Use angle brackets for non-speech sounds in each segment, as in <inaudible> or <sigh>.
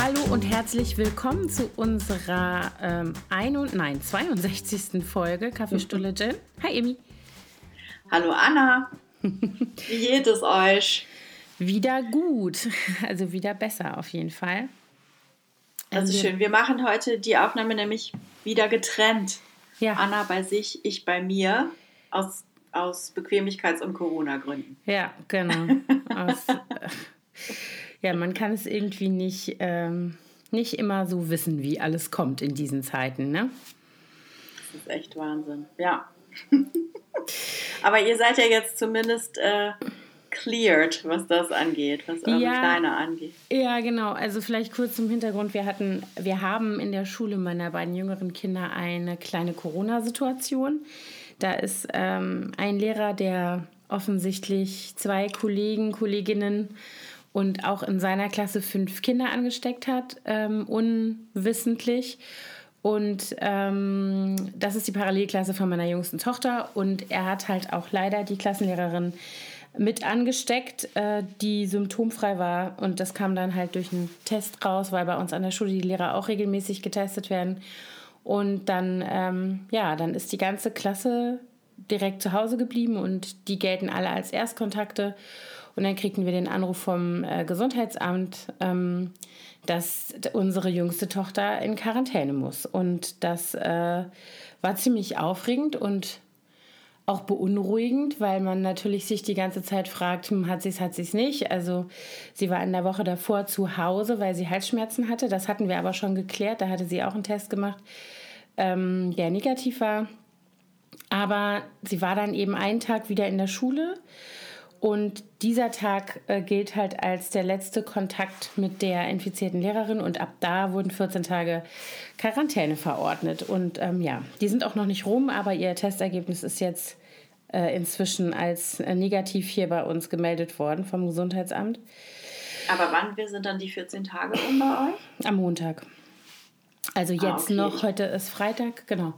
Hallo und herzlich willkommen zu unserer ähm, ein und, nein, 62. Folge Kaffeestulle Gin. Hi Emi. Hallo Anna. Wie geht es euch? Wieder gut, also wieder besser auf jeden Fall. Das ist Also- schön. Wir machen heute die Aufnahme nämlich wieder getrennt. Ja. Anna bei sich, ich bei mir. Aus, aus Bequemlichkeits- und Corona-Gründen. Ja, genau. <laughs> Aus, äh, ja, man kann es irgendwie nicht, ähm, nicht immer so wissen, wie alles kommt in diesen Zeiten, ne? Das ist echt Wahnsinn. Ja. <laughs> Aber ihr seid ja jetzt zumindest äh, cleared, was das angeht, was eure Ja. Kleine angeht. Ja, genau. Also vielleicht kurz zum Hintergrund. Wir hatten, wir haben in der Schule meiner beiden jüngeren Kinder eine kleine Corona-Situation. Da ist ähm, ein Lehrer, der offensichtlich zwei Kollegen, Kolleginnen und auch in seiner Klasse fünf Kinder angesteckt hat, ähm, unwissentlich. Und ähm, das ist die Parallelklasse von meiner jüngsten Tochter. Und er hat halt auch leider die Klassenlehrerin mit angesteckt, äh, die symptomfrei war. Und das kam dann halt durch einen Test raus, weil bei uns an der Schule die Lehrer auch regelmäßig getestet werden. Und dann, ähm, ja, dann ist die ganze Klasse direkt zu Hause geblieben und die gelten alle als Erstkontakte. Und dann kriegten wir den Anruf vom äh, Gesundheitsamt, ähm, dass unsere jüngste Tochter in Quarantäne muss. Und das äh, war ziemlich aufregend und auch beunruhigend, weil man natürlich sich die ganze Zeit fragt, hm, hat sie es, hat sie es nicht. Also sie war in der Woche davor zu Hause, weil sie Halsschmerzen hatte. Das hatten wir aber schon geklärt. Da hatte sie auch einen Test gemacht, ähm, der negativ war. Aber sie war dann eben einen Tag wieder in der Schule. Und dieser Tag äh, gilt halt als der letzte Kontakt mit der infizierten Lehrerin. Und ab da wurden 14 Tage Quarantäne verordnet. Und ähm, ja, die sind auch noch nicht rum, aber ihr Testergebnis ist jetzt äh, inzwischen als äh, negativ hier bei uns gemeldet worden vom Gesundheitsamt Aber wann wir sind dann die 14 Tage um bei euch? am Montag. Also jetzt Ah, okay. noch, heute ist Freitag, genau.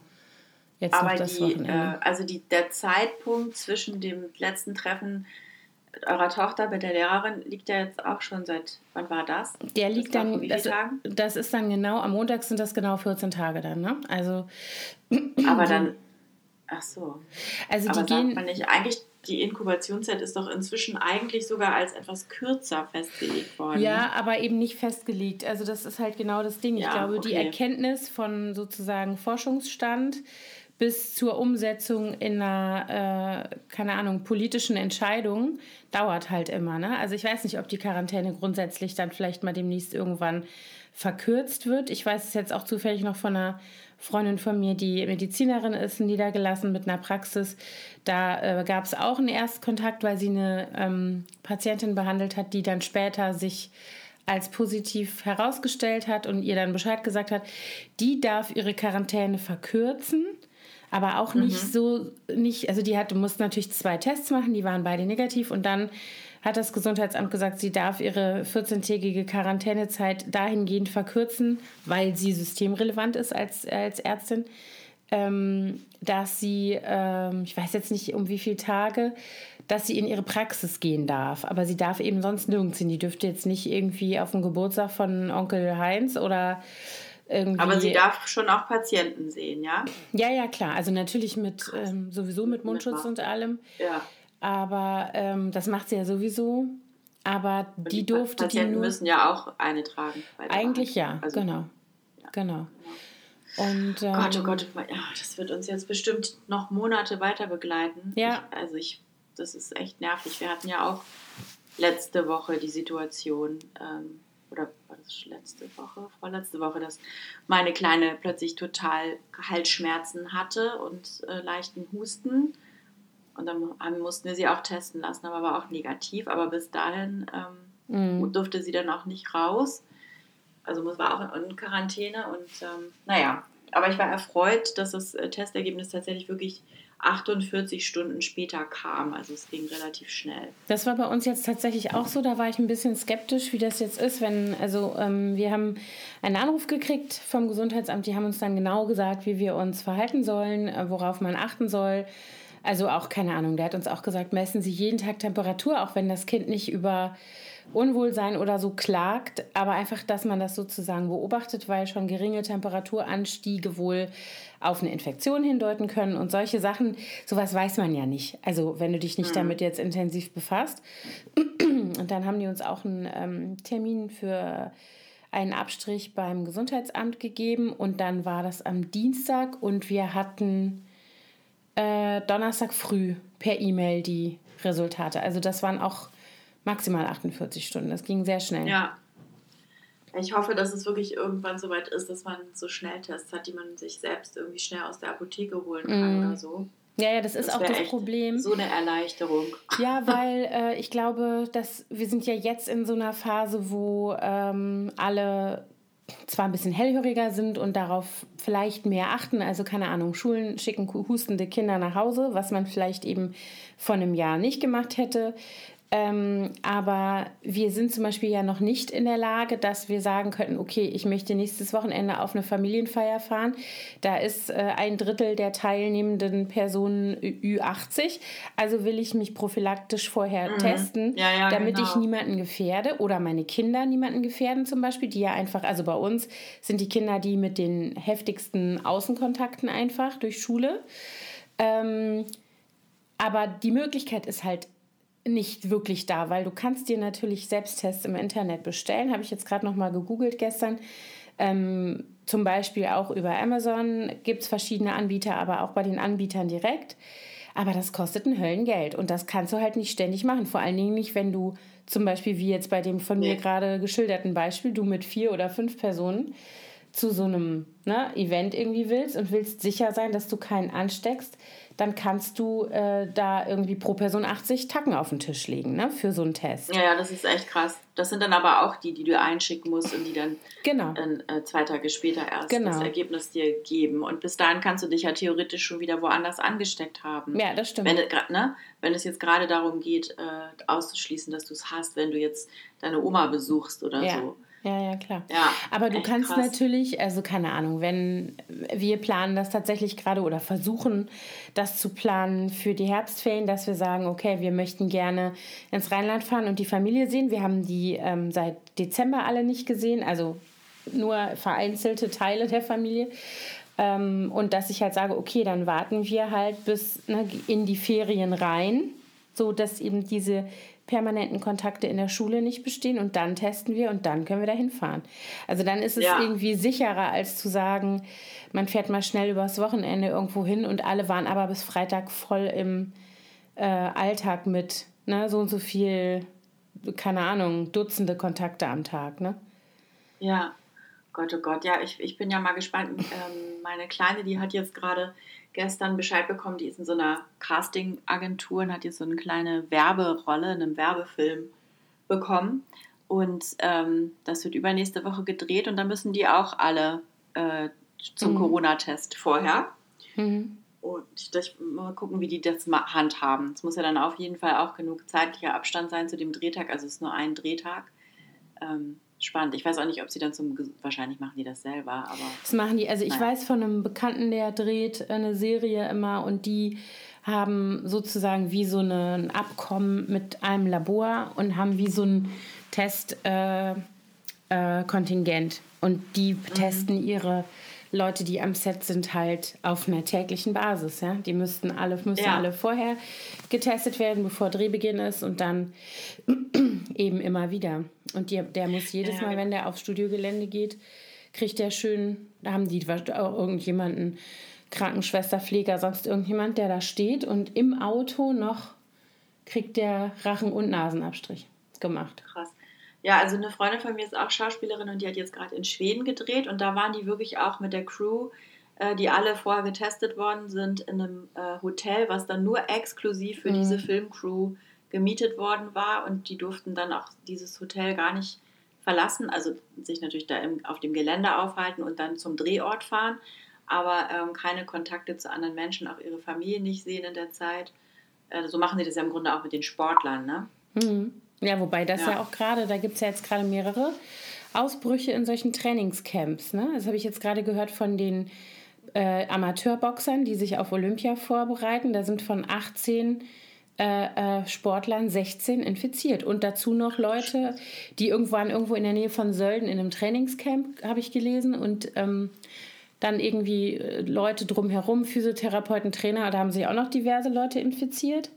Jetzt Aber noch das die, Wochenende. äh, also die, der Zeitpunkt zwischen dem letzten Treffen eurer Tochter mit der Lehrerin liegt ja jetzt auch schon seit, wann war das? Der Das liegt vor dann, wie das, Tagen? das ist dann genau, am Montag sind das genau 14 Tage dann, ne? Also, <clears throat> Aber dann, ach so. also Aber die gehen, man nicht, eigentlich die Inkubationszeit ist doch inzwischen eigentlich sogar als etwas kürzer festgelegt worden. ja, aber eben nicht festgelegt. Also das ist halt genau das Ding. Ich Ja, glaube, die okay. Erkenntnis von sozusagen Forschungsstand bis zur Umsetzung in einer, äh, keine Ahnung, politischen Entscheidung dauert halt immer. Ne? Also ich weiß nicht, ob die Quarantäne grundsätzlich dann vielleicht mal demnächst irgendwann verkürzt wird. Ich weiß es jetzt auch zufällig noch von einer Freundin von mir, die Medizinerin ist, niedergelassen mit einer Praxis. Da äh, gab es auch einen Erstkontakt, weil sie eine ähm, Patientin behandelt hat, die dann später sich als positiv herausgestellt hat und ihr dann Bescheid gesagt hat, die darf ihre Quarantäne verkürzen, aber auch nicht so, nicht, also die hatte, musste natürlich zwei Tests machen, die waren beide negativ und dann hat das Gesundheitsamt gesagt, sie darf ihre 14-tägige Quarantänezeit dahingehend verkürzen, weil sie systemrelevant ist als, als Ärztin, ähm, dass sie, ähm, ich weiß jetzt nicht um wie viele Tage, dass sie in ihre Praxis gehen darf. Aber sie darf eben sonst nirgends hin. Die dürfte jetzt nicht irgendwie auf dem Geburtstag von Onkel Heinz oder irgendwie. Aber sie darf schon auch Patienten sehen, ja? Ja, ja, klar. Also natürlich mit ähm, sowieso mit Mundschutz Maske. und allem. Ja. Aber ähm, das macht sie ja sowieso. Aber Und die, durfte die Patienten nur. müssen ja auch eine tragen. Eigentlich ja. Also, genau. Genau. Und, ähm, Gott, oh Gott, ja, das wird uns jetzt bestimmt noch Monate weiter begleiten. Ja. Ich, also ich, das ist echt nervig. Wir hatten ja auch letzte Woche die Situation, ähm, oder das letzte Woche, vorletzte Woche, dass meine Kleine plötzlich total Halsschmerzen hatte und äh, leichten Husten. Und dann mussten wir sie auch testen lassen, aber war auch negativ. Aber bis dahin ähm, Mhm. durfte sie dann auch nicht raus. Also war auch in, in Quarantäne und ähm, naja, aber ich war erfreut, dass das äh, Testergebnis tatsächlich wirklich 48 Stunden später kam. Also es ging relativ schnell. Das war bei uns jetzt tatsächlich auch so. Da war ich ein bisschen skeptisch, wie das jetzt ist, wenn, also ähm, wir haben einen Anruf gekriegt vom Gesundheitsamt, die haben uns dann genau gesagt, wie wir uns verhalten sollen, äh, worauf man achten soll. Also auch, keine Ahnung, der hat uns auch gesagt, messen Sie jeden Tag Temperatur, auch wenn das Kind nicht über Unwohlsein oder so klagt, aber einfach, dass man das sozusagen beobachtet, weil schon geringe Temperaturanstiege wohl auf eine Infektion hindeuten können und solche Sachen, sowas weiß man ja nicht. Also wenn du dich nicht mhm. damit jetzt intensiv befasst. Und dann haben die uns auch einen ähm, Termin für einen Abstrich beim Gesundheitsamt gegeben und dann war das am Dienstag und wir hatten äh, Donnerstag früh per E-Mail die Resultate. Also das waren auch maximal 48 Stunden. Das ging sehr schnell. Ja. Ich hoffe, dass es wirklich irgendwann so weit ist, dass man so Schnelltests hat, die man sich selbst irgendwie schnell aus der Apotheke holen kann mm. oder so. Ja, ja, das ist das auch das Problem. So eine Erleichterung. Ja, <laughs> weil äh, ich glaube, dass wir sind ja jetzt in so einer Phase, wo ähm, alle zwar ein bisschen hellhöriger sind und darauf vielleicht mehr achten. Also keine Ahnung, Schulen schicken hustende Kinder nach Hause, was man vielleicht eben vor einem Jahr nicht gemacht hätte. Ähm, aber wir sind zum Beispiel ja noch nicht in der Lage, dass wir sagen könnten, okay, ich möchte nächstes Wochenende auf eine Familienfeier fahren. Da ist äh, ein Drittel der teilnehmenden Personen Ü80. Also will ich mich prophylaktisch vorher mhm. testen, ja, ja, damit genau. ich niemanden gefährde oder meine Kinder niemanden gefährden zum Beispiel, die ja einfach, also bei uns sind die Kinder die mit den heftigsten Außenkontakten einfach durch Schule. Ähm, aber die Möglichkeit ist halt nicht wirklich da, weil du kannst dir natürlich Selbsttests im Internet bestellen. Habe ich jetzt gerade noch mal gegoogelt gestern. Ähm, zum Beispiel auch über Amazon gibt es verschiedene Anbieter, aber auch bei den Anbietern direkt. Aber das kostet ein Höllengeld und das kannst du halt nicht ständig machen. Vor allen Dingen nicht, wenn du zum Beispiel wie jetzt bei dem von mir gerade geschilderten Beispiel, du mit vier oder fünf Personen zu so einem ne, Event irgendwie willst und willst sicher sein, dass du keinen ansteckst dann kannst du äh, da irgendwie pro Person 80 Tacken auf den Tisch legen, ne, für so einen Test. Ja, ja, das ist echt krass. Das sind dann aber auch die, die du einschicken musst und die dann genau. äh, zwei Tage später erst genau. das Ergebnis dir geben. Und bis dahin kannst du dich ja theoretisch schon wieder woanders angesteckt haben. Ja, das stimmt. Wenn, ne, wenn es jetzt gerade darum geht, äh, auszuschließen, dass du es hast, wenn du jetzt deine Oma besuchst oder ja. so. Ja, ja, klar. Ja, Aber du kannst krass. natürlich, also keine Ahnung, wenn wir planen das tatsächlich gerade oder versuchen das zu planen für die Herbstferien, dass wir sagen, okay, wir möchten gerne ins Rheinland fahren und die Familie sehen. Wir haben die ähm, seit Dezember alle nicht gesehen, also nur vereinzelte Teile der Familie. Ähm, und dass ich halt sage, okay, dann warten wir halt bis ne, in die Ferien rein, so dass eben diese permanenten Kontakte in der Schule nicht bestehen und dann testen wir und dann können wir dahin fahren. Also dann ist es ja. irgendwie sicherer, als zu sagen, man fährt mal schnell übers Wochenende irgendwo hin und alle waren aber bis Freitag voll im äh, Alltag mit ne, so und so viel, keine Ahnung, Dutzende Kontakte am Tag. Ne? Ja, Gott, oh Gott, ja, ich, ich bin ja mal gespannt. Ähm, meine Kleine, die hat jetzt gerade gestern Bescheid bekommen, die ist in so einer Casting-Agentur und hat jetzt so eine kleine Werberolle in einem Werbefilm bekommen. Und ähm, das wird übernächste Woche gedreht und da müssen die auch alle äh, zum mhm. Corona-Test vorher. Mhm. Und ich, mal gucken, wie die das handhaben. Es muss ja dann auf jeden Fall auch genug zeitlicher Abstand sein zu dem Drehtag. Also es ist nur ein Drehtag. Ähm, spannend. Ich weiß auch nicht, ob sie dann zum. Wahrscheinlich machen die das selber, aber. Das machen die. Also, ich naja. weiß von einem Bekannten, der dreht eine Serie immer und die haben sozusagen wie so ein Abkommen mit einem Labor und haben wie so ein Testkontingent. Äh, äh, und die mhm. testen ihre Leute, die am Set sind, halt auf einer täglichen Basis. Ja? Die müssten alle, müssen ja. alle vorher getestet werden, bevor Drehbeginn ist und dann <clears throat> eben immer wieder. Und die, der muss jedes ja. Mal, wenn der aufs Studiogelände geht, kriegt der schön, da haben die auch irgendjemanden, Krankenschwester, Pfleger, sonst irgendjemand, der da steht und im Auto noch kriegt der Rachen- und Nasenabstrich gemacht. Krass. Ja, also eine Freundin von mir ist auch Schauspielerin und die hat jetzt gerade in Schweden gedreht und da waren die wirklich auch mit der Crew, äh, die alle vorher getestet worden sind, in einem äh, Hotel, was dann nur exklusiv für mhm. diese Filmcrew gemietet worden war und die durften dann auch dieses Hotel gar nicht verlassen, also sich natürlich da im, auf dem Gelände aufhalten und dann zum Drehort fahren, aber ähm, keine Kontakte zu anderen Menschen, auch ihre Familie nicht sehen in der Zeit. Äh, so machen sie das ja im Grunde auch mit den Sportlern, ne? Mhm. Ja, wobei das ja, ja auch gerade, da gibt es ja jetzt gerade mehrere Ausbrüche in solchen Trainingscamps. Ne? Das habe ich jetzt gerade gehört von den äh, Amateurboxern, die sich auf Olympia vorbereiten. Da sind von 18 äh, äh, Sportlern 16 infiziert. Und dazu noch Leute, die irgendwann irgendwo in der Nähe von Sölden in einem Trainingscamp, habe ich gelesen. Und ähm, dann irgendwie äh, Leute drumherum, Physiotherapeuten, Trainer, da haben sich auch noch diverse Leute infiziert.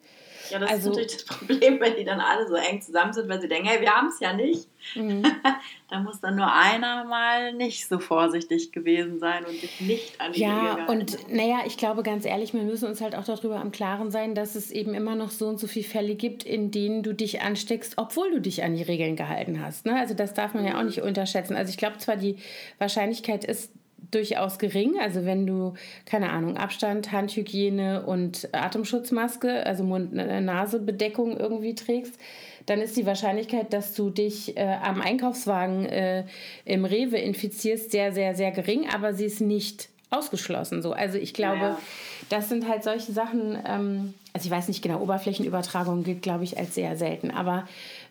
Ja, das also, ist natürlich das Problem, wenn die dann alle so eng zusammen sind, weil sie denken, hey, wir haben es ja nicht. Mhm. <laughs> da muss dann nur einer mal nicht so vorsichtig gewesen sein und sich nicht an die Ja, Regeln und naja, ich glaube ganz ehrlich, wir müssen uns halt auch darüber im Klaren sein, dass es eben immer noch so und so viele Fälle gibt, in denen du dich ansteckst, obwohl du dich an die Regeln gehalten hast. Ne? Also das darf man ja auch nicht unterschätzen. Also ich glaube zwar, die Wahrscheinlichkeit ist durchaus gering. Also wenn du, keine Ahnung, Abstand, Handhygiene und Atemschutzmaske, also Mund-Nase-Bedeckung irgendwie trägst, dann ist die Wahrscheinlichkeit, dass du dich äh, am Einkaufswagen äh, im Rewe infizierst, sehr, sehr, sehr gering, aber sie ist nicht ausgeschlossen. So. Also ich glaube, ja. das sind halt solche Sachen, ähm, also ich weiß nicht genau, Oberflächenübertragung gilt, glaube ich, als sehr selten, aber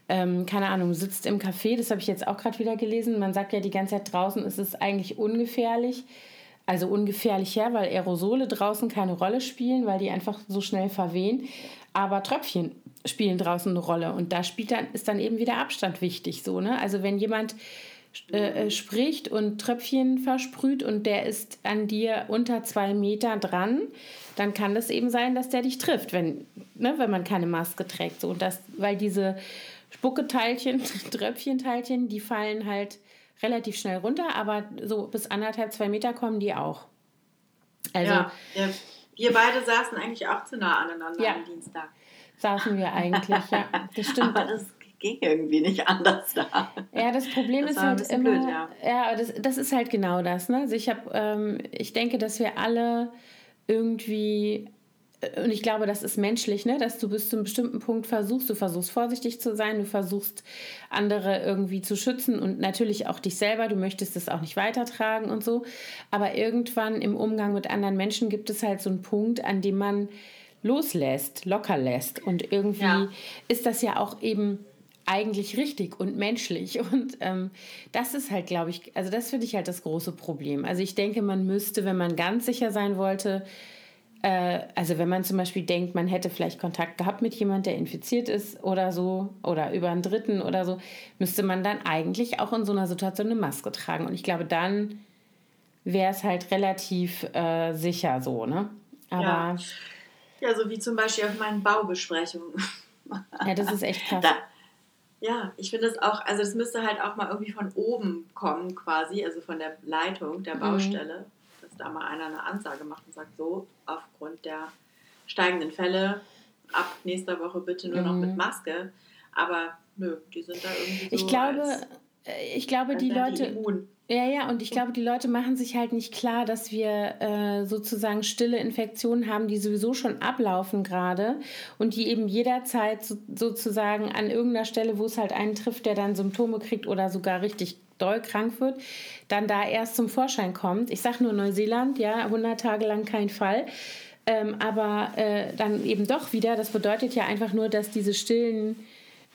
ähm, keine Ahnung, sitzt im Café, das habe ich jetzt auch gerade wieder gelesen. Man sagt ja die ganze Zeit draußen ist es eigentlich ungefährlich. Also ungefährlich her, weil Aerosole draußen keine Rolle spielen, weil die einfach so schnell verwehen. Aber Tröpfchen spielen draußen eine Rolle. Und da spielt dann, ist dann eben wieder Abstand wichtig. So, ne? Also wenn jemand äh, äh spricht und Tröpfchen versprüht und der ist an dir unter zwei Meter dran, dann kann das eben sein, dass der dich trifft, wenn, ne, wenn man keine Maske trägt. So, und das, weil diese Spucketeilchen, <laughs> Tröpfchenteilchen, die fallen halt relativ schnell runter, aber so bis anderthalb, zwei Meter kommen die auch. Also, ja, ja. wir beide saßen eigentlich auch zu nah aneinander ja, am Dienstag. Saßen wir eigentlich, ja. Das stimmt. Aber das ging irgendwie nicht anders da. Ja, das Problem das ist halt immer. Blöd, ja, ja das, das ist halt genau das. Ne? Also ich habe, ähm, ich denke, dass wir alle irgendwie und ich glaube, das ist menschlich, ne? dass du bis zu einem bestimmten Punkt versuchst, du versuchst vorsichtig zu sein, du versuchst andere irgendwie zu schützen und natürlich auch dich selber, du möchtest es auch nicht weitertragen und so. Aber irgendwann im Umgang mit anderen Menschen gibt es halt so einen Punkt, an dem man loslässt, locker lässt. Und irgendwie ja. ist das ja auch eben eigentlich richtig und menschlich. <laughs> Und ähm, das ist halt, glaube ich, also das finde ich halt das große Problem. Also ich denke, man müsste, wenn man ganz sicher sein wollte, äh, also wenn man zum Beispiel denkt, man hätte vielleicht Kontakt gehabt mit jemandem, der infiziert ist oder so, oder über einen Dritten oder so, müsste man dann eigentlich auch in so einer Situation eine Maske tragen. Und ich glaube, dann wäre es halt relativ äh, sicher so, ne? Aber. Ja. ja, so wie zum Beispiel auf meinen Baubesprechungen. ja, das ist echt krass. Da, ja, ich finde das auch, also das müsste halt auch mal irgendwie von oben kommen quasi, also von der Leitung der mhm. Baustelle. Mhm da mal einer eine Ansage macht und sagt, so, aufgrund der steigenden Fälle ab nächster Woche bitte nur mhm. noch mit. Maske. Aber nö, die sind da irgendwie so. Ich glaube, äh, ich glaube, die Leute. Die ja, ja, und ich glaube, die Leute machen sich halt nicht klar, dass wir äh, sozusagen stille Infektionen haben, die sowieso schon ablaufen gerade und die eben jederzeit so, sozusagen an irgendeiner Stelle, wo es halt einen trifft, der dann Symptome kriegt oder sogar richtig doll krank wird, dann da erst zum Vorschein kommt. Ich sage nur Neuseeland, ja, 100 Tage lang kein Fall. Ähm, aber äh, dann eben doch wieder, das bedeutet ja einfach nur, dass diese stillen,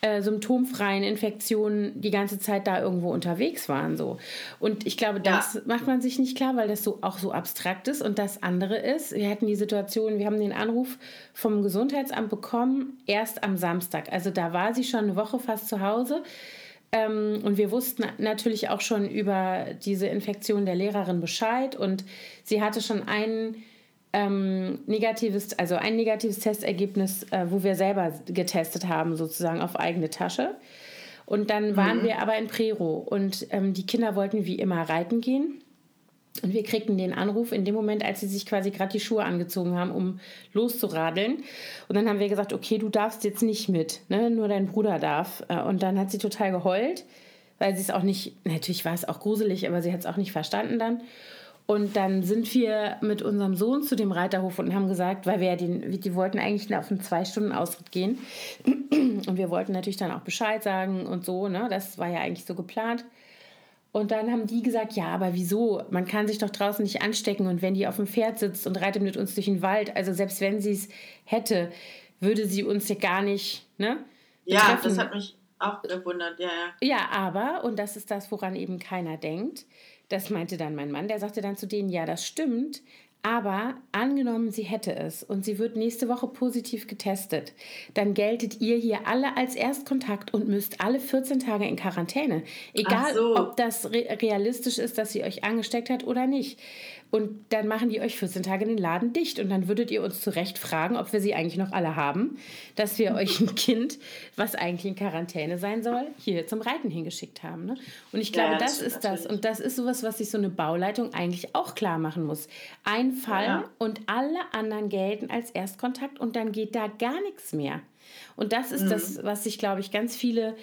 äh, symptomfreien Infektionen die ganze Zeit da irgendwo unterwegs waren. So. Und ich glaube, das ja. macht man sich nicht klar, weil das so auch so abstrakt ist. Und das andere ist, wir hatten die Situation, wir haben den Anruf vom Gesundheitsamt bekommen, erst am Samstag. Also da war sie schon eine Woche fast zu Hause. Ähm, und wir wussten natürlich auch schon über diese Infektion der Lehrerin Bescheid und sie hatte schon ein ähm, negatives, also ein negatives Testergebnis, äh, wo wir selber getestet haben, sozusagen auf eigene Tasche. Und dann waren mhm. wir aber in Prero und ähm, die Kinder wollten wie immer reiten gehen. Und wir kriegten den Anruf in dem Moment, als sie sich quasi gerade die Schuhe angezogen haben, um loszuradeln. Und dann haben wir gesagt, okay, du darfst jetzt nicht mit, ne? nur dein Bruder darf. Äh, und dann hat sie total geheult, weil sie es auch nicht, natürlich war es auch gruselig, aber sie hat es auch nicht verstanden dann. Und dann sind wir mit unserem Sohn zu dem Reiterhof und haben gesagt, weil wir ja den, die wollten eigentlich auf einen zwei Stunden Ausritt gehen. <clears throat> Und wir wollten natürlich dann auch Bescheid sagen und so, ne? Das war ja eigentlich so geplant. Und dann haben die gesagt, ja, aber wieso? Man kann sich doch draußen nicht anstecken. Und wenn die auf dem Pferd sitzt und reitet mit uns durch den Wald, also selbst wenn sie es hätte, würde sie uns ja gar nicht, ne? Ja, betreffen. das hat mich auch gewundert, ja, ja. Ja, aber, und das ist das, woran eben keiner denkt, das meinte dann mein Mann, der sagte dann zu denen, ja, das stimmt, aber angenommen, sie hätte es und sie wird nächste Woche positiv getestet, dann geltet ihr hier alle als Erstkontakt und müsst alle 14 Tage in Quarantäne. Egal, so. ob das realistisch ist, dass sie euch angesteckt hat oder nicht. Und dann machen die euch 14 Tage den Laden dicht. Und dann würdet ihr uns zu Recht fragen, ob wir sie eigentlich noch alle haben, dass wir euch ein Kind, was eigentlich in Quarantäne sein soll, hier zum Reiten hingeschickt haben. Ne? Und ich glaube, ja, das, das ist das. Und das ist sowas, was sich so eine Bauleitung eigentlich auch klar machen muss. Ein Fall ja. und alle anderen gelten als Erstkontakt und dann geht da gar nichts mehr. Und das ist mhm. das, was sich, glaube ich, ganz viele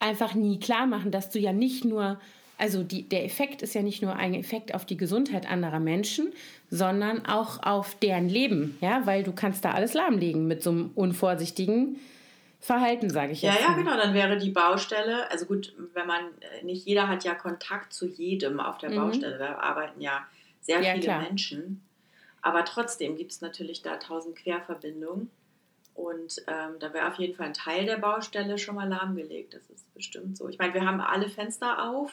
einfach nie klar machen, dass du ja nicht nur also die, der Effekt ist ja nicht nur ein Effekt auf die Gesundheit anderer Menschen, sondern auch auf deren Leben, ja, weil du kannst da alles lahmlegen mit so einem unvorsichtigen Verhalten, sage ich jetzt. Ja, ja, genau, dann wäre die Baustelle, also gut, wenn man, äh, nicht jeder hat ja Kontakt zu jedem auf der mhm. Baustelle, da arbeiten ja sehr ja, viele klar. Menschen, aber trotzdem gibt es natürlich da tausend Querverbindungen. Und ähm, da wäre auf jeden Fall ein Teil der Baustelle schon mal lahmgelegt. Das ist bestimmt so. Ich meine, wir haben alle Fenster auf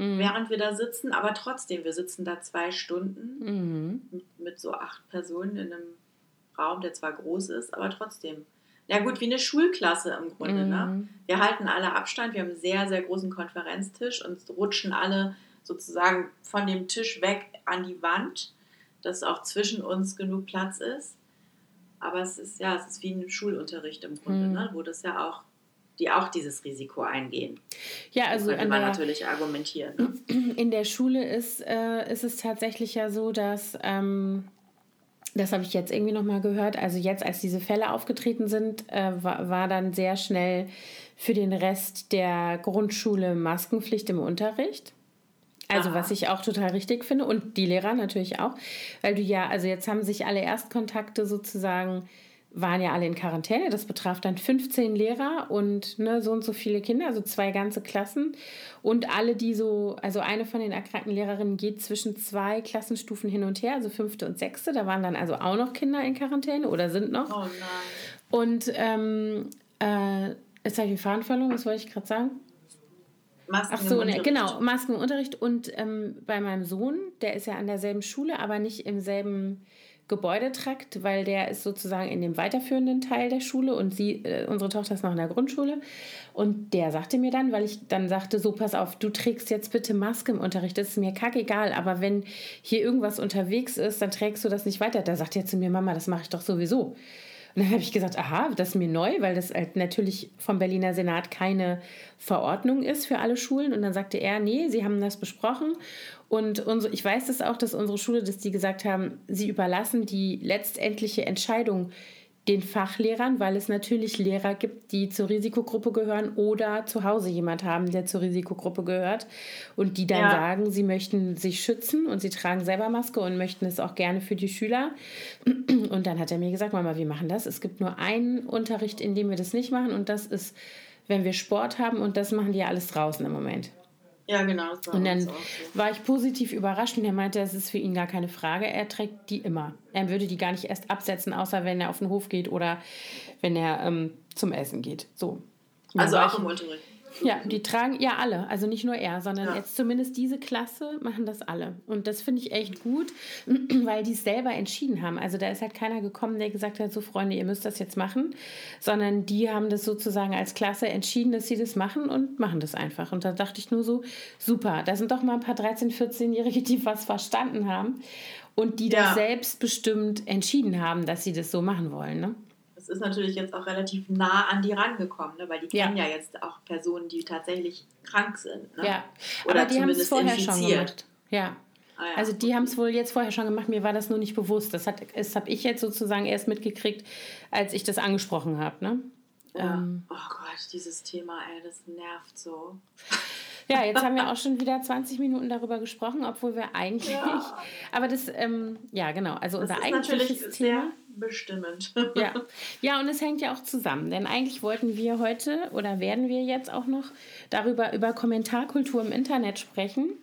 mhm. während wir da sitzen, aber trotzdem, wir sitzen da zwei Stunden mhm. mit, so acht Personen in einem Raum, der zwar groß ist, aber trotzdem. Ja gut, wie eine Schulklasse im Grunde. Ne? Mhm. Ne? Wir halten alle Abstand, wir haben einen sehr, sehr großen Konferenztisch und rutschen alle sozusagen von dem Tisch weg an die Wand, dass auch zwischen uns genug Platz ist. Aber es ist ja, es ist wie ein Schulunterricht im Grunde, mhm. ne? wo das ja auch die auch dieses Risiko eingehen. Ja, also könnte man der, natürlich argumentieren. Ne? <clears throat> In der Schule ist, äh, ist es tatsächlich ja so, dass ähm, das habe ich jetzt irgendwie noch mal gehört. Also jetzt, als diese Fälle aufgetreten sind, äh, war, war dann sehr schnell für den Rest der Grundschule Maskenpflicht im Unterricht. Also Aha. was ich auch total richtig finde und die Lehrer natürlich auch, weil du ja, also jetzt haben sich alle Erstkontakte sozusagen waren ja alle in Quarantäne. Das betraf dann 15 Lehrer und ne, so und so viele Kinder, also zwei ganze Klassen. Und alle, die so, also eine von den erkrankten Lehrerinnen geht zwischen zwei Klassenstufen hin und her, also fünfte und sechste. Da waren dann also auch noch Kinder in Quarantäne oder sind noch. Oh nein. Und ähm, äh, jetzt habe ich den Faden verloren, was wollte ich gerade sagen? Masken Ach so, ne, genau, Masken im Unterricht. Und ähm, bei meinem Sohn, der ist ja an derselben Schule, aber nicht im selben Gebäudetrakt, weil der ist sozusagen in dem weiterführenden Teil der Schule und sie, äh, unsere Tochter ist noch in der Grundschule. Und der sagte mir dann, weil ich dann sagte, so pass auf, du trägst jetzt bitte Maske im Unterricht, das ist mir kackegal, aber wenn hier irgendwas unterwegs ist, dann trägst du das nicht weiter. Da sagt er zu mir, Mama, das mache ich doch sowieso. Und dann habe ich gesagt, aha, das ist mir neu, weil das halt natürlich vom Berliner Senat keine Verordnung ist für alle Schulen. Und dann sagte er, nee, sie haben das besprochen. Und unsere, ich weiß das auch, dass unsere Schule, dass die gesagt haben, sie überlassen die letztendliche Entscheidung den Fachlehrern, weil es natürlich Lehrer gibt, die zur Risikogruppe gehören oder zu Hause jemand haben, der zur Risikogruppe gehört und die dann ja. sagen, sie möchten sich schützen und sie tragen selber Maske und möchten es auch gerne für die Schüler. Und dann hat er mir gesagt, Mama, wir machen das. Es gibt nur einen Unterricht, in dem wir das nicht machen und das ist, wenn wir Sport haben und das machen die ja alles draußen im Moment. Ja, genau. und dann so. war ich positiv überrascht und er meinte, es ist für ihn gar keine Frage. Er trägt die immer. Er würde die gar nicht erst absetzen, außer wenn er auf den Hof geht oder wenn er ähm, zum Essen geht. So. Also auch im Unterricht. Ja, die tragen ja alle, also nicht nur er, sondern ja. jetzt zumindest diese Klasse machen das alle. Und das finde ich echt gut, <clears throat> weil die es selber entschieden haben. Also da ist halt keiner gekommen, der gesagt hat, so Freunde, ihr müsst das jetzt machen, sondern die haben das sozusagen als Klasse entschieden, dass sie das machen und machen das einfach. Und da dachte ich nur so, super, da sind doch mal ein paar 13-, 14-Jährige, die was verstanden haben und die ja. das selbstbestimmt entschieden haben, dass sie das so machen wollen. Ne? Ist natürlich jetzt auch relativ nah an die rangekommen, ne? weil die kennen ja. ja jetzt auch Personen, die tatsächlich krank sind. Ne? Ja, Oder aber die haben es vorher infiziert. schon gemacht. Ja. Ah, ja. Also die haben es wohl jetzt vorher schon gemacht, mir war das nur nicht bewusst. Das, das habe ich jetzt sozusagen erst mitgekriegt, als ich das angesprochen habe. Ne? Ja. Ähm, oh Gott, dieses Thema, ey, das nervt so. Ja, jetzt haben wir auch schon wieder 20 Minuten darüber gesprochen, obwohl wir eigentlich. Ja. Aber das, ähm, ja, genau. Also das unser eigentliches Thema. bestimmend. Ja. ja, und es hängt ja auch zusammen. Denn eigentlich wollten wir heute oder werden wir jetzt auch noch darüber über Kommentarkultur im Internet sprechen.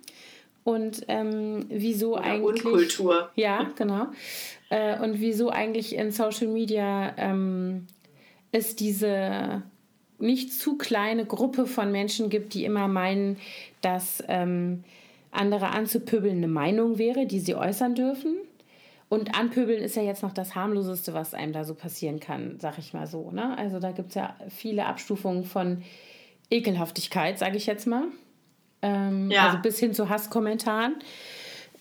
Und ähm, wieso oder eigentlich. Unkultur. Ja, genau. Äh, und wieso eigentlich in Social Media ähm, es diese nicht zu kleine Gruppe von Menschen gibt, die immer meinen, dass ähm, andere anzupöbeln eine Meinung wäre, die sie äußern dürfen. Und anpöbeln ist ja jetzt noch das harmloseste, was einem da so passieren kann, sag ich mal so. Ne? Also da gibt es ja viele Abstufungen von Ekelhaftigkeit, sage ich jetzt mal. Ähm, ja. Also bis hin zu Hasskommentaren.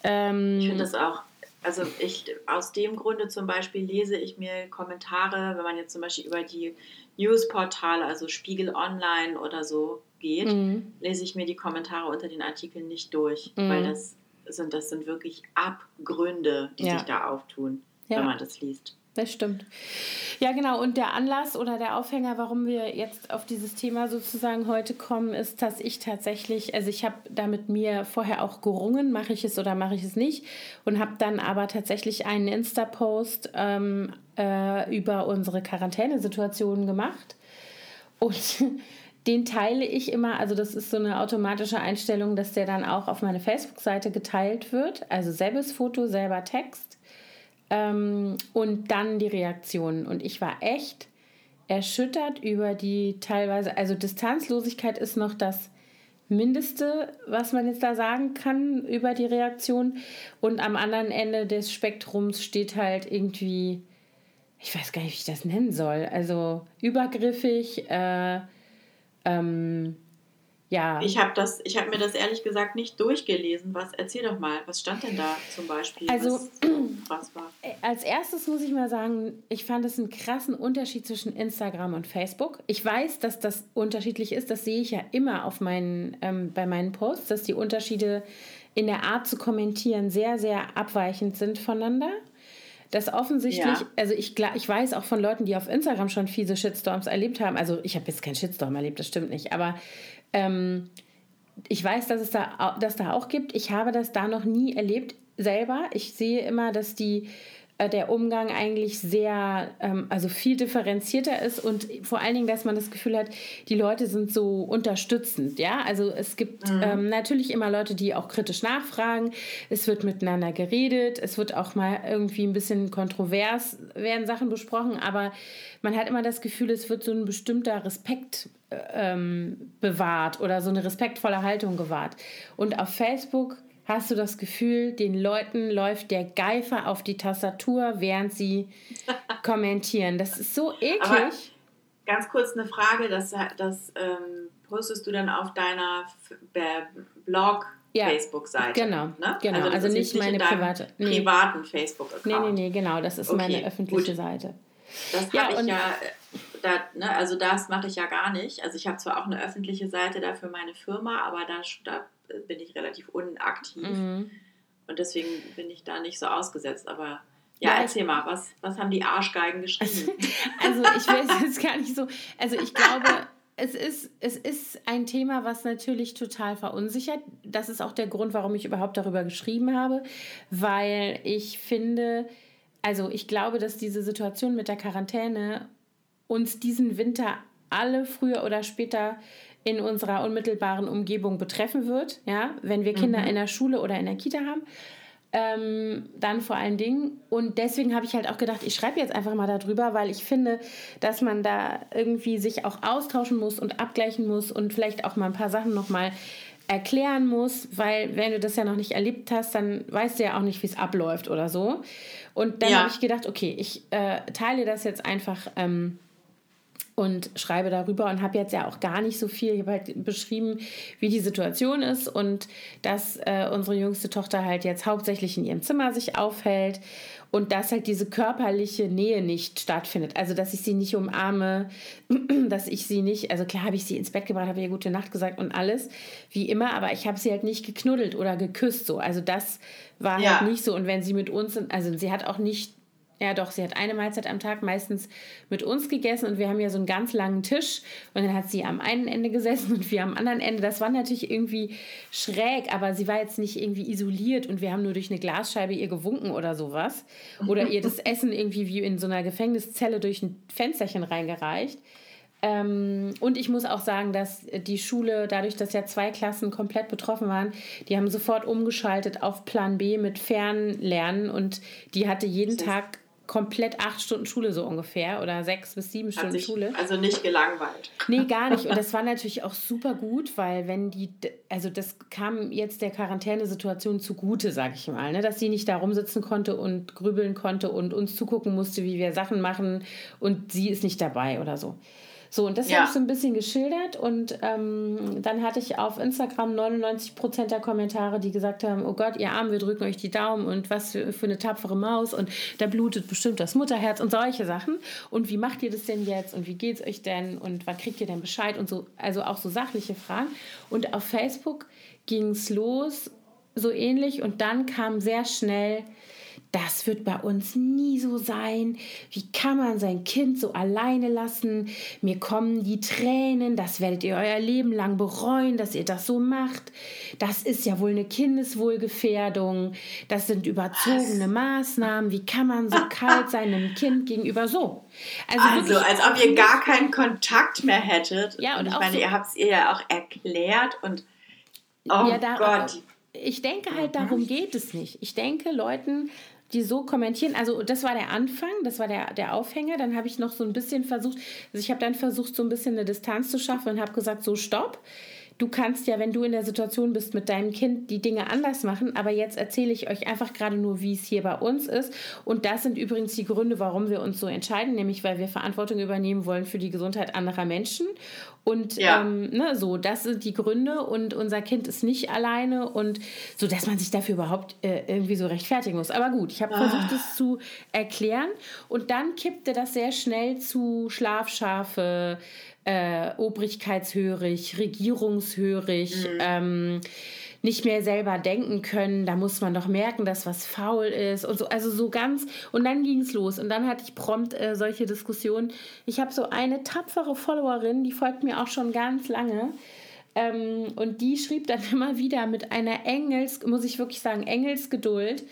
Ähm, ich finde das auch. Also ich aus dem Grunde zum Beispiel lese ich mir Kommentare, wenn man jetzt zum Beispiel über die Newsportale, also Spiegel Online oder so geht, mhm. lese ich mir die Kommentare unter den Artikeln nicht durch, mhm. weil das sind, das sind wirklich Abgründe, die ja. sich da auftun, ja. wenn man das liest. Das stimmt. Ja, genau. Und der Anlass oder der Aufhänger, warum wir jetzt auf dieses Thema sozusagen heute kommen, ist, dass ich tatsächlich, also ich habe da mit mir vorher auch gerungen, mache ich es oder mache ich es nicht, und habe dann aber tatsächlich einen Insta-Post ähm, äh, über unsere Quarantänesituation gemacht. Und <laughs> den teile ich immer, also das ist so eine automatische Einstellung, dass der dann auch auf meine Facebook-Seite geteilt wird. Also selbes Foto, selber Text ähm, und dann die Reaktionen. Und ich war echt erschüttert über die teilweise, also Distanzlosigkeit ist noch das Mindeste, was man jetzt da sagen kann über die Reaktion. Und am anderen Ende des Spektrums steht halt irgendwie, ich weiß gar nicht, wie ich das nennen soll. Also übergriffig, äh, ähm, ja. Ich habe das, mir das ehrlich gesagt nicht durchgelesen. Was erzähl doch mal, was stand denn da zum Beispiel? Also was, was war? Äh, als erstes muss ich mal sagen, ich fand es einen krassen Unterschied zwischen Instagram und Facebook. Ich weiß, dass das unterschiedlich ist. Das sehe ich ja immer auf meinen, ähm, bei meinen Posts, dass die Unterschiede in der Art zu kommentieren sehr, sehr abweichend sind voneinander dass offensichtlich, ja. also ich, ich weiß auch von Leuten, die auf Instagram schon fiese Shitstorms erlebt haben, also ich habe jetzt keinen Shitstorm erlebt, das stimmt nicht, aber ähm, ich weiß, dass es da, dass da auch gibt. Ich habe das da noch nie erlebt selber. Ich sehe immer, dass die der Umgang eigentlich sehr, ähm, also viel differenzierter ist und vor allen Dingen, dass man das Gefühl hat, die Leute sind so unterstützend, ja. Also es gibt mhm. ähm, natürlich immer Leute, die auch kritisch nachfragen. Es wird miteinander geredet, es wird auch mal irgendwie ein bisschen kontrovers werden Sachen besprochen, aber man hat immer das Gefühl, es wird so ein bestimmter Respekt äh, ähm, bewahrt oder so eine respektvolle Haltung gewahrt. Und auf Facebook hast du das Gefühl, den Leuten läuft der Geifer auf die Tastatur, während sie <laughs> kommentieren. Das ist so eklig. Aber ganz kurz eine Frage, das, das ähm, postest du dann auf deiner Blog ja, Facebook-Seite. Genau, ne? genau. Also, also nicht, meine private. Nee. privaten Facebook-Account. Nee, nee, nee, genau. Das ist okay, meine öffentliche gut. Seite. Das ja, habe ich ja, da, ne, also das mache ich ja gar nicht. Also ich habe zwar auch eine öffentliche Seite da für meine Firma, aber da, da bin ich relativ unaktiv. Mhm. Und deswegen bin ich da nicht so ausgesetzt. Aber ja, ja erzähl mal, was, was haben die Arschgeigen geschrieben? <laughs> also ich weiß jetzt gar nicht so. Also ich glaube, es ist, es ist ein Thema, was natürlich total verunsichert. Das ist auch der Grund, warum ich überhaupt darüber geschrieben habe, weil ich finde, also ich glaube, dass diese Situation mit der Quarantäne uns diesen Winter alle früher oder später in unserer unmittelbaren Umgebung betreffen wird, ja, wenn wir Kinder mhm. in der Schule oder in der Kita haben. Ähm, dann vor allen Dingen. Und deswegen habe ich halt auch gedacht, ich schreibe jetzt einfach mal darüber, weil ich finde, dass man da irgendwie sich auch austauschen muss und abgleichen muss und vielleicht auch mal ein paar Sachen nochmal erklären muss, weil wenn du das ja noch nicht erlebt hast, dann weißt du ja auch nicht, wie es abläuft oder so. Und dann ja. habe ich gedacht, okay, ich äh, teile das jetzt einfach ähm, und schreibe darüber und habe jetzt ja auch gar nicht so viel. Ich habe halt beschrieben, wie die Situation ist und dass äh, unsere jüngste Tochter halt jetzt hauptsächlich in ihrem Zimmer sich aufhält und dass halt diese körperliche Nähe nicht stattfindet. Also, dass ich sie nicht umarme, <clears throat> dass ich sie nicht, also klar habe ich sie ins Bett gebracht, habe ihr gute Nacht gesagt und alles, wie immer, aber ich habe sie halt nicht geknuddelt oder geküsst so. Also, das war ja. halt nicht so. Und wenn sie mit uns, also sie hat auch nicht ja, doch, sie hat eine Mahlzeit am Tag meistens mit uns gegessen und wir haben ja so einen ganz langen Tisch und dann hat sie am einen Ende gesessen und wir am anderen Ende. Das war natürlich irgendwie schräg, aber sie war jetzt nicht irgendwie isoliert und wir haben nur durch eine Glasscheibe ihr gewunken oder sowas. Oder ihr das <laughs> Essen irgendwie wie in so einer Gefängniszelle durch ein Fensterchen reingereicht. Ähm, und ich muss auch sagen, dass die Schule, dadurch, dass ja zwei Klassen komplett betroffen waren, die haben sofort umgeschaltet auf Plan B mit Fernlernen und die hatte jeden Tag komplett acht Stunden Schule so ungefähr oder sechs bis sieben Stunden sich Schule. Also nicht gelangweilt. Nee, gar nicht. Und <laughs> das war natürlich auch super gut, weil wenn die, also das kam jetzt der Quarantänesituation zugute, sag ich mal, ne? dass sie nicht da rumsitzen konnte und grübeln konnte und uns zugucken musste, wie wir Sachen machen und sie ist nicht dabei oder so. So, und das ja. habe ich so ein bisschen geschildert und ähm, dann hatte ich auf Instagram 99% der Kommentare, die gesagt haben, oh Gott, ihr Arm, wir drücken euch die Daumen und was für, für eine tapfere Maus und da blutet bestimmt das Mutterherz und solche Sachen. Und wie macht ihr das denn jetzt und wie geht es euch denn und wann kriegt ihr denn Bescheid und so, also auch so sachliche Fragen. Und auf Facebook ging es los, so ähnlich und dann kam sehr schnell das wird bei uns nie so sein. Wie kann man sein Kind so alleine lassen? Mir kommen die Tränen, das werdet ihr euer Leben lang bereuen, dass ihr das so macht. Das ist ja wohl eine Kindeswohlgefährdung. Das sind überzogene? Maßnahmen. Wie kann man so kalt sein einem Kind gegenüber so? Also, also als ob ihr gar keinen Kontakt mehr hättet. Ja, und, und ich meine, so ihr habt es ihr ja auch erklärt und oh ja, da, Gott. Ich denke halt, darum geht es nicht. Ich denke, Leuten die so kommentieren. Also das war der Anfang, das war der, der Aufhänger. Dann habe ich noch so ein bisschen versucht, also ich habe dann versucht, so ein bisschen eine Distanz zu schaffen und habe gesagt, so stopp du kannst ja, wenn du in der Situation bist mit deinem Kind, die Dinge anders machen. Aber jetzt erzähle ich euch einfach gerade nur, wie es hier bei uns ist. Und das sind übrigens die Gründe, warum wir uns so entscheiden, nämlich weil wir Verantwortung übernehmen wollen für die Gesundheit anderer Menschen. Und ja. ähm, ne, so, das sind die Gründe. Und unser Kind ist nicht alleine und so, dass man sich dafür überhaupt äh, irgendwie so rechtfertigen muss. Aber gut, ich habe ah. versucht, es zu erklären. Und dann kippte das sehr schnell zu Schlafschafe, äh, obrigkeitshörig, regierungshörig, mhm. ähm, nicht mehr selber denken können. Da muss man doch merken, dass was faul ist und so. Also so ganz. Und dann ging es los. Und dann hatte ich prompt äh, solche Diskussionen. Ich habe so eine tapfere Followerin, die folgt mir auch schon ganz lange. Ähm, und die schrieb dann <laughs> immer wieder mit einer Engels, muss ich wirklich sagen, Engelsgeduld.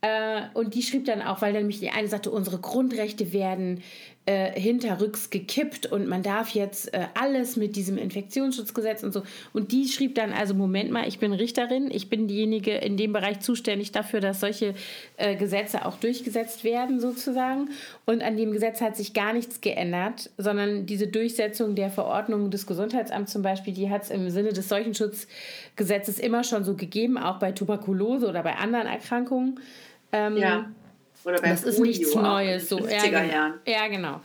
Äh, und die schrieb dann auch, weil dann nämlich die eine sagte, unsere Grundrechte werden äh, hinterrücks gekippt und man darf jetzt äh, alles mit diesem Infektionsschutzgesetz und so. Und die schrieb dann also, Moment mal, ich bin Richterin, ich bin diejenige in dem Bereich zuständig dafür, dass solche äh, Gesetze auch durchgesetzt werden sozusagen. Und an dem Gesetz hat sich gar nichts geändert, sondern diese Durchsetzung der Verordnung des Gesundheitsamts zum Beispiel, die hat es im Sinne des Seuchenschutzgesetzes immer schon so gegeben, auch bei Tuberkulose oder bei anderen Erkrankungen. Ähm, ja oder bei das ist nichts Neues. So. Ja, genau. ja, genau.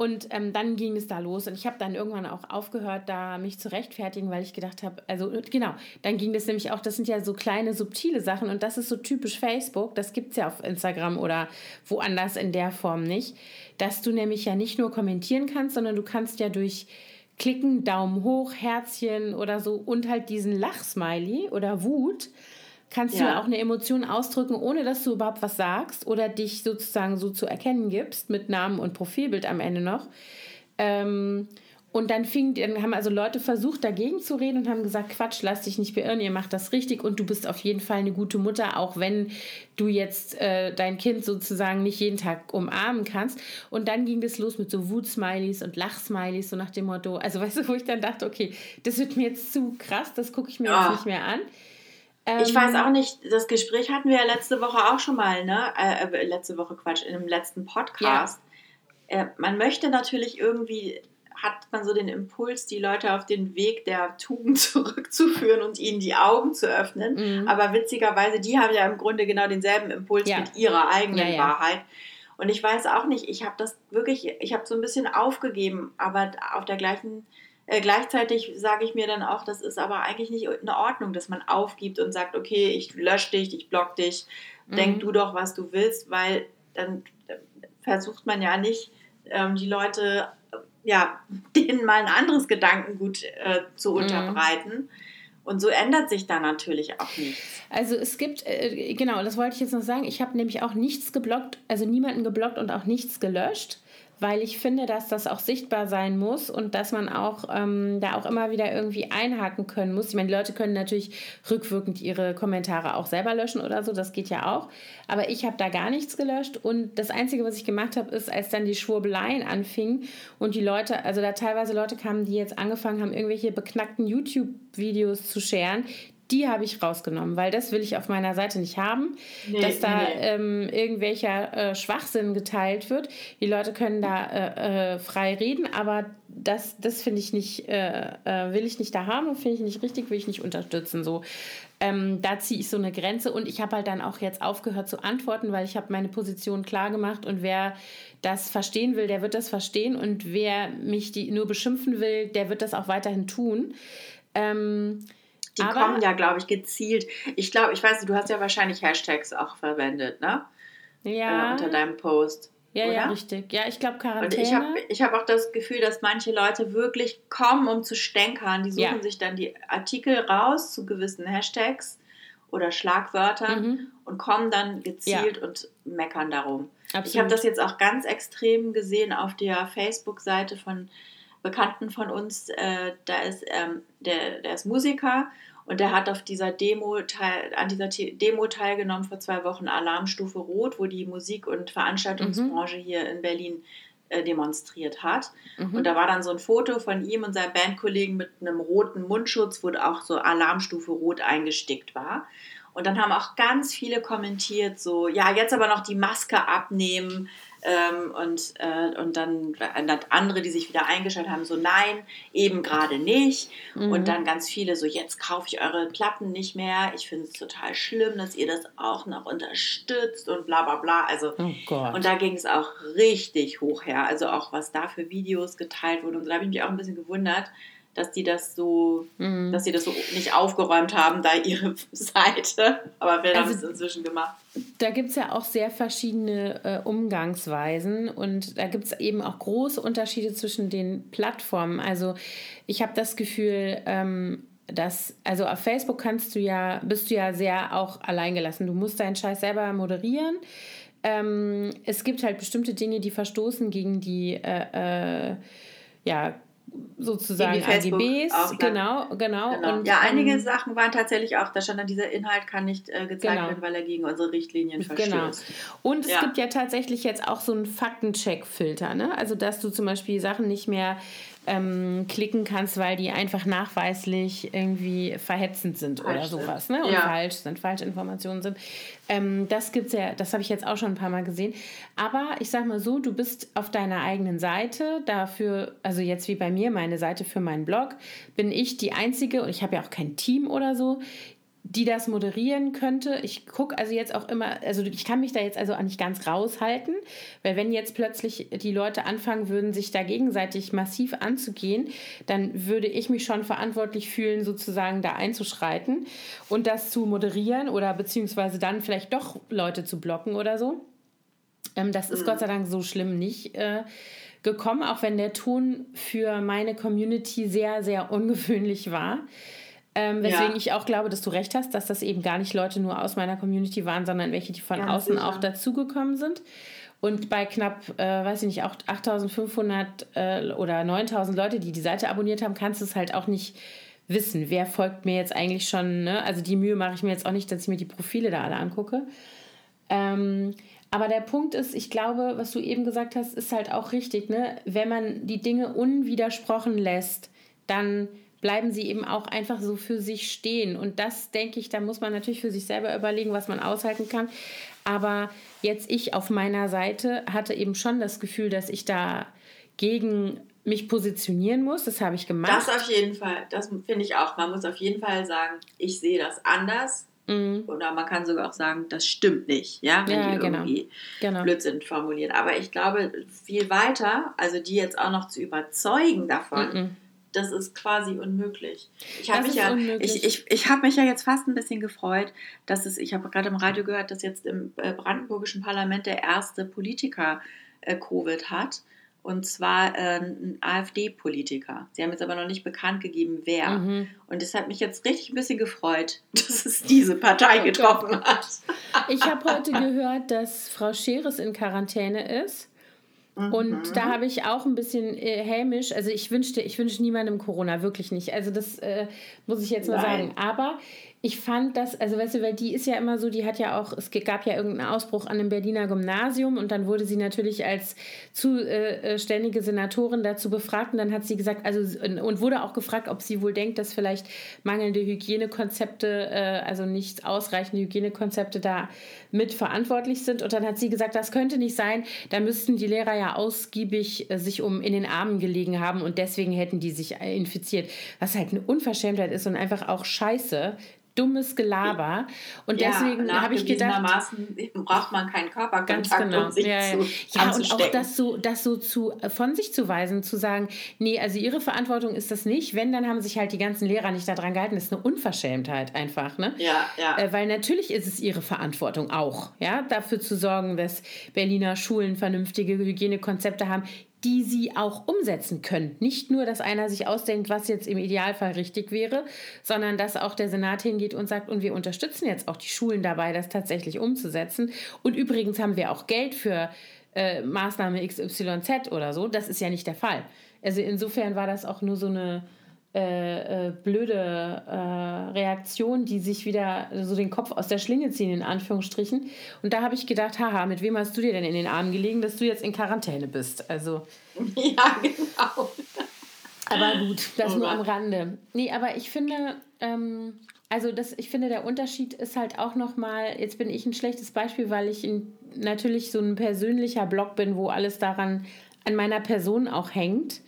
Und ähm, dann ging es da los und ich habe dann irgendwann auch aufgehört, da mich zu rechtfertigen, weil ich gedacht habe, also genau, dann ging das nämlich auch, das sind ja so kleine, subtile Sachen und das ist so typisch Facebook, das gibt es ja auf Instagram oder woanders in der Form nicht, dass du nämlich ja nicht nur kommentieren kannst, sondern du kannst ja durch Klicken, Daumen hoch, Herzchen oder so und halt diesen Lachsmiley oder Wut kannst ja. du auch eine Emotion ausdrücken, ohne dass du überhaupt was sagst oder dich sozusagen so zu erkennen gibst, mit Namen und Profilbild am Ende noch. Ähm, und dann fing, dann haben also Leute versucht, dagegen zu reden und haben gesagt, Quatsch, lass dich nicht beirren, ihr macht das richtig und du bist auf jeden Fall eine gute Mutter, auch wenn du jetzt äh, dein Kind sozusagen nicht jeden Tag umarmen kannst. Und dann ging das los mit so Wutsmileys und Lachsmileys, so nach dem Motto, also weißt du, wo ich dann dachte, okay, das wird mir jetzt zu krass, das gucke ich mir oh. jetzt nicht mehr an. Ähm, ich weiß auch nicht, das Gespräch hatten wir ja letzte Woche auch schon mal, ne? Äh, äh letzte Woche Quatsch, in dem letzten Podcast. Ja. Äh, man möchte natürlich irgendwie, hat man so den Impuls, die Leute auf den Weg der Tugend <laughs> zurückzuführen und ihnen die Augen zu öffnen. Mhm. Aber witzigerweise, die haben ja im Grunde genau denselben Impuls ja. mit ihrer eigenen ja, Wahrheit. Und ich weiß auch nicht, ich habe das wirklich, ich habe so ein bisschen aufgegeben, aber auf der gleichen äh, gleichzeitig sage ich mir dann auch, das ist aber eigentlich nicht in Ordnung, dass man aufgibt und sagt, okay, ich lösche dich, ich block dich, mhm. denk du doch, was du willst, weil dann versucht man ja nicht, ähm, die Leute, ja, <laughs> denen mal ein anderes Gedankengut äh, zu mhm. unterbreiten. Und so ändert sich da natürlich auch nichts. Also es gibt, äh, genau, das wollte ich jetzt noch sagen, ich habe nämlich auch nichts geblockt, also niemanden geblockt und auch nichts gelöscht weil ich finde, dass das auch sichtbar sein muss und dass man auch ähm, da auch immer wieder irgendwie einhaken können muss. Ich meine, die Leute können natürlich rückwirkend ihre Kommentare auch selber löschen oder so, das geht ja auch. Aber ich habe da gar nichts gelöscht und das Einzige, was ich gemacht habe, ist, als dann die Schwurbeleien anfingen und die Leute, also da teilweise Leute kamen, die jetzt angefangen haben, irgendwelche beknackten YouTube-Videos zu scheren, die habe ich rausgenommen, weil das will ich auf meiner Seite nicht haben, nee, dass da nee. ähm, irgendwelcher äh, Schwachsinn geteilt wird. Die Leute können da äh, äh, frei reden, aber das, das finde ich nicht, äh, äh, will ich nicht da haben und finde ich nicht richtig, will ich nicht unterstützen. So. Ähm, da ziehe ich so eine Grenze und ich habe halt dann auch jetzt aufgehört zu antworten, weil ich habe meine Position klar gemacht und wer das verstehen will, der wird das verstehen und wer mich die nur beschimpfen will, der wird das auch weiterhin tun. Ähm, die aber, kommen ja, glaube ich, gezielt. Ich glaube, ich weiß, du hast ja wahrscheinlich Hashtags auch verwendet, ne? Ja. Äh, unter deinem Post. Ja, oder? ja, richtig. Ja, ich glaube Quarantäne. Und ich habe ich hab auch das Gefühl, dass manche Leute wirklich kommen, um zu stänkern. Die suchen ja. sich dann die Artikel raus zu gewissen Hashtags oder Schlagwörtern mhm. und kommen dann gezielt ja. und meckern darum. Absolut. Ich habe das jetzt auch ganz extrem gesehen auf der Facebook-Seite von Bekannten von uns. Äh, da ist ähm, der, der ist Musiker und der hat auf dieser Demo teil, an dieser Demo teilgenommen vor zwei Wochen Alarmstufe Rot, wo die Musik- und Veranstaltungsbranche mhm. hier in Berlin äh, demonstriert hat. Mhm. Und da war dann so ein Foto von ihm und seinem Bandkollegen mit einem roten Mundschutz, wo auch so Alarmstufe Rot eingestickt war. Und dann haben auch ganz viele kommentiert, so, ja, jetzt aber noch die Maske abnehmen, ähm, und, äh, und dann andere, die sich wieder eingeschaltet haben, so nein, eben gerade nicht. Mhm. Und dann ganz viele so, jetzt kaufe ich eure Platten nicht mehr. Ich finde es total schlimm, dass ihr das auch noch unterstützt und bla bla bla. Also, oh und da ging es auch richtig hoch her. Also auch was da für Videos geteilt wurden. Und so, da habe ich mich auch ein bisschen gewundert dass die das so, mhm. dass sie das so nicht aufgeräumt haben, da ihre <laughs> Seite. Aber wir also, haben es inzwischen gemacht. Da gibt es ja auch sehr verschiedene äh, Umgangsweisen und da gibt es eben auch große Unterschiede zwischen den Plattformen. Also ich habe das Gefühl, ähm, dass, also auf Facebook kannst du ja, bist du ja sehr auch alleingelassen. Du musst deinen Scheiß selber moderieren. Ähm, es gibt halt bestimmte Dinge, die verstoßen gegen die äh, äh, ja, sozusagen AGBs, genau, genau. genau. Und, ja, einige ähm, Sachen waren tatsächlich auch, da stand dann, dieser Inhalt kann nicht äh, gezeigt genau. werden, weil er gegen unsere Richtlinien genau. verstößt. Genau. Und es ja. gibt ja tatsächlich jetzt auch so einen Faktencheck-Filter, ne? Also, dass du zum Beispiel Sachen nicht mehr ähm, klicken kannst, weil die einfach nachweislich irgendwie verhetzend sind falsch oder sowas, ne? Und ja. falsch sind, falsche Informationen sind. Ähm, das gibt's ja, das habe ich jetzt auch schon ein paar Mal gesehen. Aber ich sag mal so, du bist auf deiner eigenen Seite, dafür, also jetzt wie bei mir, meine Seite für meinen Blog, bin ich die einzige, und ich habe ja auch kein Team oder so, die das moderieren könnte. Ich gucke also jetzt auch immer, also ich kann mich da jetzt also auch nicht ganz raushalten, weil wenn jetzt plötzlich die Leute anfangen würden, sich da gegenseitig massiv anzugehen, dann würde ich mich schon verantwortlich fühlen, sozusagen da einzuschreiten und das zu moderieren oder beziehungsweise dann vielleicht doch Leute zu blocken oder so. Ähm, das ist mhm. Gott sei Dank so schlimm nicht. Äh, gekommen, auch wenn der Ton für meine Community sehr, sehr ungewöhnlich war. Ähm, weswegen ja. ich auch glaube, dass du recht hast, dass das eben gar nicht Leute nur aus meiner Community waren, sondern welche, die von Ganz außen sicher. auch dazugekommen sind. Und bei knapp, äh, weiß ich nicht, auch 8500 äh, oder 9000 Leute, die die Seite abonniert haben, kannst du es halt auch nicht wissen, wer folgt mir jetzt eigentlich schon. Ne? Also die Mühe mache ich mir jetzt auch nicht, dass ich mir die Profile da alle angucke. Ähm, aber der Punkt ist, ich glaube, was du eben gesagt hast, ist halt auch richtig. Ne? Wenn man die Dinge unwidersprochen lässt, dann bleiben sie eben auch einfach so für sich stehen. Und das denke ich, da muss man natürlich für sich selber überlegen, was man aushalten kann. Aber jetzt ich auf meiner Seite hatte eben schon das Gefühl, dass ich da gegen mich positionieren muss. Das habe ich gemacht. Das auf jeden Fall. Das finde ich auch. Man muss auf jeden Fall sagen, ich sehe das anders. Mhm. Oder man kann sogar auch sagen, das stimmt nicht, ja, wenn ja, die genau. irgendwie genau. Blödsinn formulieren. Aber ich glaube, viel weiter, also die jetzt auch noch zu überzeugen davon, mhm das ist quasi unmöglich. Ich habe mich ja, ich, ich, ich habe mich ja jetzt fast ein bisschen gefreut, dass es, ich habe gerade im Radio gehört, dass jetzt im äh, brandenburgischen Parlament der erste Politiker äh, Covid hat. Und zwar äh, ein AfD-Politiker. Sie haben jetzt aber noch nicht bekannt gegeben, wer. Mhm. Und es hat mich jetzt richtig ein bisschen gefreut, <laughs> dass es diese Partei getroffen hat. Ich habe heute gehört, dass Frau Scheres in Quarantäne ist Und mhm. da habe ich auch ein bisschen äh, hämisch, also ich wünschte, ich wünsche niemandem Corona, wirklich nicht. Also das äh, muss ich jetzt mal Nein. sagen. Aber ich fand das, also weißt du, weil die ist ja immer so, die hat ja auch, es gab ja irgendeinen Ausbruch an einem Berliner Gymnasium und dann wurde sie natürlich als zuständige äh, Senatorin dazu befragt und dann hat sie gesagt, also und wurde auch gefragt, ob sie wohl denkt, dass vielleicht mangelnde Hygienekonzepte, äh, also nicht ausreichende Hygienekonzepte da mitverantwortlich sind. Und dann hat sie gesagt, das könnte nicht sein, da müssten die Lehrer ja ausgiebig äh, sich um in den Armen gelegen haben und deswegen hätten die sich infiziert, was halt eine Unverschämtheit ist und einfach auch scheiße, dummes Gelaber. Und ja, deswegen habe ich gedacht. braucht man keinen Körperkontakt, ganz genau. um sich ja, ja. zu Ja, und auch das so, das so zu, von sich zu weisen, zu sagen, nee, also ihre Verantwortung ist das nicht. Wenn, dann haben sich halt die ganzen Lehrer nicht daran gehalten. Das ist eine Unverschämtheit einfach. Ne? Ja, ja. Äh, weil natürlich ist es ihre Verantwortung auch, ja, dafür zu sorgen, dass Berliner Schulen vernünftige Hygienekonzepte haben die sie auch umsetzen können. Nicht nur, dass einer sich ausdenkt, was jetzt im Idealfall richtig wäre, sondern dass auch der Senat hingeht und sagt, und wir unterstützen jetzt auch die Schulen dabei, das tatsächlich umzusetzen. Und übrigens haben wir auch Geld für äh, Maßnahme XYZ oder so. Das ist ja nicht der Fall. Also insofern war das auch nur so eine äh, äh, blöde äh, Reaktion, die sich wieder so den Kopf aus der Schlinge ziehen, in Anführungsstrichen. Und da habe ich gedacht, haha, mit wem hast du dir denn in den Armen gelegen, dass du jetzt in Quarantäne bist? Also. <laughs> Ja, genau. Aber gut, das oh nur am Rande. Nee, aber ich finde, ähm, also das, ich finde, der Unterschied ist halt auch nochmal, jetzt bin ich ein schlechtes Beispiel, weil ich in, natürlich so ein persönlicher Blog bin, wo alles daran an meiner Person auch hängt.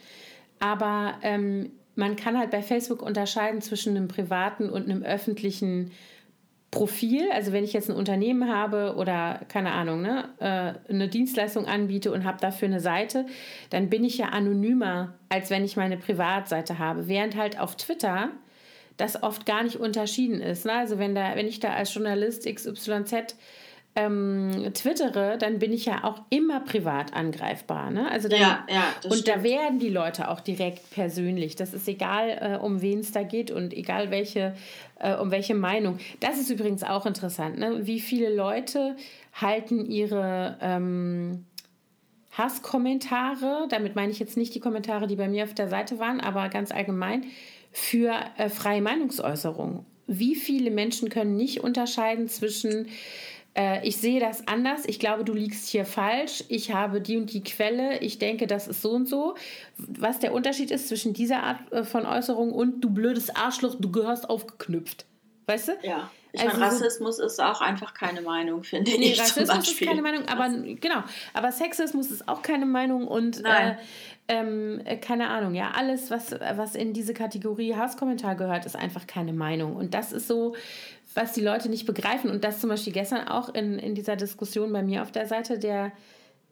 Aber ähm, man kann halt bei Facebook unterscheiden zwischen einem privaten und einem öffentlichen Profil. Also wenn ich jetzt ein Unternehmen habe oder keine Ahnung, ne, äh, eine Dienstleistung anbiete und habe dafür eine Seite, dann bin ich ja anonymer, als wenn ich meine Privatseite habe. Während halt auf Twitter das oft gar nicht unterschieden ist. Ne? Also wenn, da, wenn ich da als Journalist XYZ ähm, twittere, dann bin ich ja auch immer privat angreifbar. Ne? Also dann, ja, ja, und stimmt. da werden die Leute auch direkt persönlich. Das ist egal, äh, um wen es da geht und egal welche, äh, um welche Meinung. Das ist übrigens auch interessant. Ne? Wie viele Leute halten ihre ähm, Hasskommentare, damit meine ich jetzt nicht die Kommentare, die bei mir auf der Seite waren, aber ganz allgemein, für äh, freie Meinungsäußerung. Wie viele Menschen können nicht unterscheiden zwischen äh, ich sehe das anders, ich glaube, du liegst hier falsch, ich habe die und die Quelle, ich denke, das ist so und so. Was der Unterschied ist zwischen dieser Art äh, von Äußerung und du blödes Arschloch, du gehörst aufgeknüpft. Weißt du? Ja. Ich also meine, Rassismus so, ist auch einfach keine Meinung, finde nee, ich. Rassismus ist keine Meinung, aber genau. Aber Sexismus ist auch keine Meinung und äh, ähm, äh, keine Ahnung, ja, alles, was, was in diese Kategorie Hasskommentar gehört, ist einfach keine Meinung. Und das ist so, was die Leute nicht begreifen. Und das zum Beispiel gestern auch in, in dieser Diskussion bei mir auf der Seite der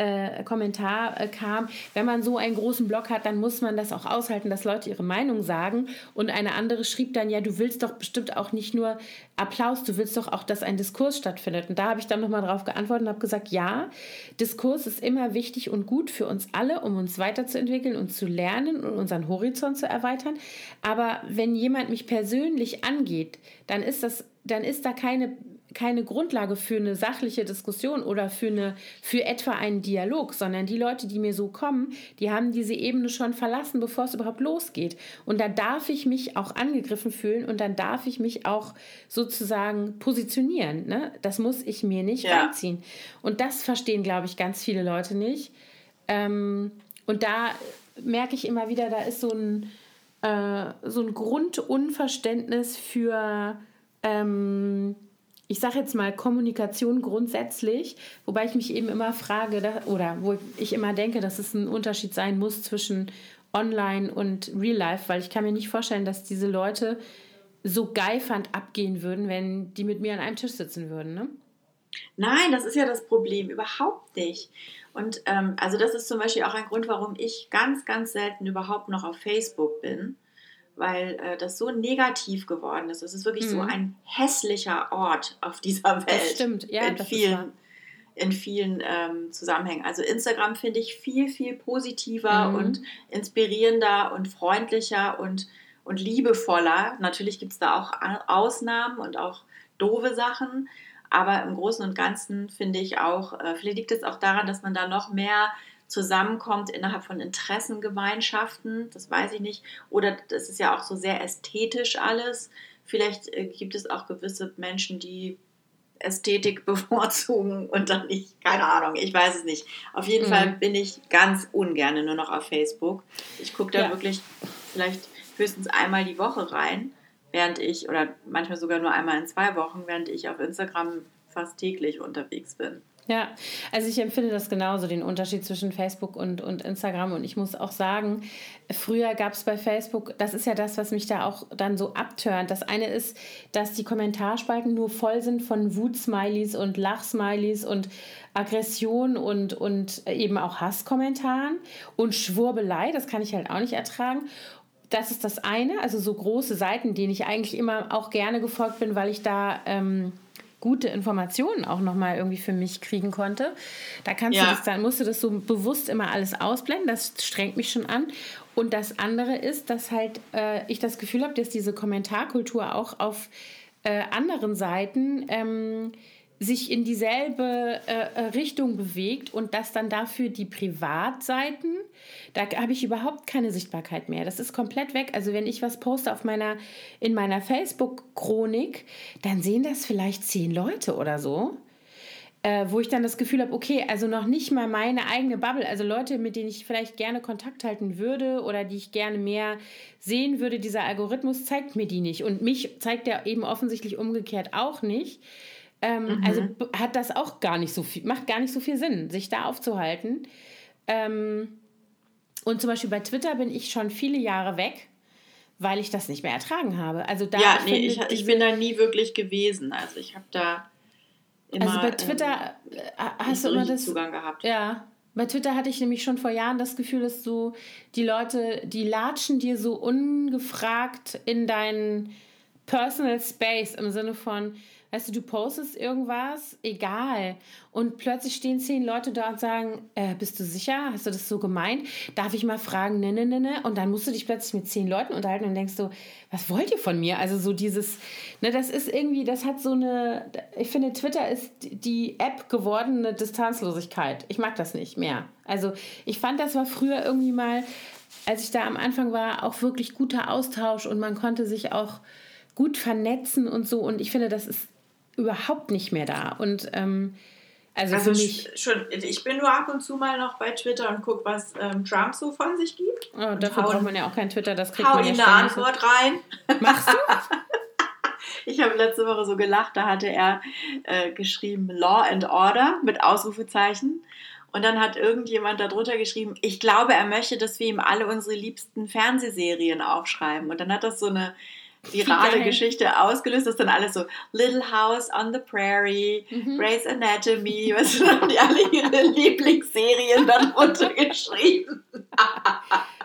äh, Kommentar äh, kam, wenn man so einen großen Blog hat, dann muss man das auch aushalten, dass Leute ihre Meinung sagen. Und eine andere schrieb dann, ja, du willst doch bestimmt auch nicht nur Applaus, du willst doch auch, dass ein Diskurs stattfindet. Und da habe ich dann nochmal darauf geantwortet und habe gesagt, ja, Diskurs ist immer wichtig und gut für uns alle, um uns weiterzuentwickeln und zu lernen und unseren Horizont zu erweitern. Aber wenn jemand mich persönlich angeht, dann ist das dann ist da keine, keine Grundlage für eine sachliche Diskussion oder für, eine, für etwa einen Dialog, sondern die Leute, die mir so kommen, die haben diese Ebene schon verlassen, bevor es überhaupt losgeht. Und da darf ich mich auch angegriffen fühlen und dann darf ich mich auch sozusagen positionieren. Ne? Das muss ich mir nicht ja. reinziehen. Und das verstehen, glaube ich, ganz viele Leute nicht. Ähm, und da merke ich immer wieder, da ist so ein, äh, so ein Grundunverständnis für ähm, ich sage jetzt mal Kommunikation grundsätzlich, wobei ich mich eben immer frage oder wo ich immer denke, dass es ein Unterschied sein muss zwischen Online und Real Life, weil ich kann mir nicht vorstellen, dass diese Leute so geifernd abgehen würden, wenn die mit mir an einem Tisch sitzen würden. Ne? Nein, das ist ja das Problem, überhaupt nicht. Und ähm, also das ist zum Beispiel auch ein Grund, warum ich ganz, ganz selten überhaupt noch auf Facebook bin weil äh, das so negativ geworden ist. Es ist wirklich mhm. so ein hässlicher Ort auf dieser Welt. Das stimmt, ja. In vielen, in vielen ähm, Zusammenhängen. Also Instagram finde ich viel, viel positiver mhm. und inspirierender und freundlicher und, und liebevoller. Natürlich gibt es da auch Ausnahmen und auch doofe Sachen. Aber im Großen und Ganzen finde ich auch, äh, vielleicht liegt es auch daran, dass man da noch mehr zusammenkommt innerhalb von Interessengemeinschaften, das weiß ich nicht. Oder das ist ja auch so sehr ästhetisch alles. Vielleicht äh, gibt es auch gewisse Menschen, die Ästhetik <laughs> bevorzugen und dann nicht, keine Ahnung, ich weiß es nicht. Auf jeden mhm. Fall bin ich ganz ungern nur noch auf Facebook. Ich gucke da ja. wirklich vielleicht höchstens einmal die Woche rein, während ich, oder manchmal sogar nur einmal in zwei Wochen, während ich auf Instagram fast täglich unterwegs bin. Ja, also ich empfinde das genauso, den Unterschied zwischen Facebook und, und Instagram. Und ich muss auch sagen, früher gab es bei Facebook, das ist ja das, was mich da auch dann so abturnt. Das eine ist, dass die Kommentarspalten nur voll sind von Wut-Smileys und Lach-Smileys und Aggression und, und eben auch Hasskommentaren und Schwurbelei, das kann ich halt auch nicht ertragen. Das ist das eine, also so große Seiten, denen ich eigentlich immer auch gerne gefolgt bin, weil ich da... Ähm, gute Informationen auch nochmal irgendwie für mich kriegen konnte. Da kannst ja. du das dann, musst du das so bewusst immer alles ausblenden. Das strengt mich schon an. Und das andere ist, dass halt äh, ich das Gefühl habe, dass diese Kommentarkultur auch auf äh, anderen Seiten ähm, sich in dieselbe äh, äh, Richtung bewegt und dass dann dafür die Privatseiten, da habe ich überhaupt keine Sichtbarkeit mehr. Das ist komplett weg. Also wenn ich was poste auf meiner, in meiner Facebook-Chronik, dann sehen das vielleicht zehn Leute oder so. Äh, wo ich dann das Gefühl habe, okay, also noch nicht mal meine eigene Bubble, also Leute, mit denen ich vielleicht gerne Kontakt halten würde oder die ich gerne mehr sehen würde, dieser Algorithmus zeigt mir die nicht. Und mich zeigt er eben offensichtlich umgekehrt auch nicht. Ähm, mhm. Also hat das auch gar nicht so viel, macht gar nicht so viel Sinn, sich da aufzuhalten. Ähm, und zum Beispiel bei Twitter bin ich schon viele Jahre weg, weil ich das nicht mehr ertragen habe. Also da ja, nee, ich, ich bin da nie wirklich gewesen. Also ich habe da immer. Also bei Twitter ähm, äh, hast du immer das Zugang gehabt. Ja. Bei Twitter hatte ich nämlich schon vor Jahren das Gefühl, dass so die Leute, die latschen dir so ungefragt in deinen Personal Space im Sinne von, Weißt du, du postest irgendwas, egal. Und plötzlich stehen zehn Leute da und sagen, äh, bist du sicher? Hast du das so gemeint? Darf ich mal fragen, ne, ne, ne, ne? Und dann musst du dich plötzlich mit zehn Leuten unterhalten und denkst so, was wollt ihr von mir? Also so dieses, ne, das ist irgendwie, das hat so eine, ich finde, Twitter ist die App gewordene Distanzlosigkeit. Ich mag das nicht mehr. Also ich fand, das war früher irgendwie mal, als ich da am Anfang war, auch wirklich guter Austausch und man konnte sich auch gut vernetzen und so. Und ich finde, das ist überhaupt nicht mehr da. Und ähm, also, also mich, schon, ich bin nur ab und zu mal noch bei Twitter und gucke, was ähm, Trump so von sich gibt. Oh, dafür braucht man ja auch kein Twitter, das kriegt hau man ja ihm eine Antwort rein. Machst du? <laughs> ich habe letzte Woche so gelacht, da hatte er äh, geschrieben Law and Order mit Ausrufezeichen. Und dann hat irgendjemand darunter geschrieben, ich glaube, er möchte, dass wir ihm alle unsere liebsten Fernsehserien aufschreiben. Und dann hat das so eine virale Geschichte ausgelöst. Das ist dann alles so Little House on the Prairie, mhm. Grey's Anatomy, <laughs> was haben die alle ihre Lieblingsserien darunter <laughs> geschrieben.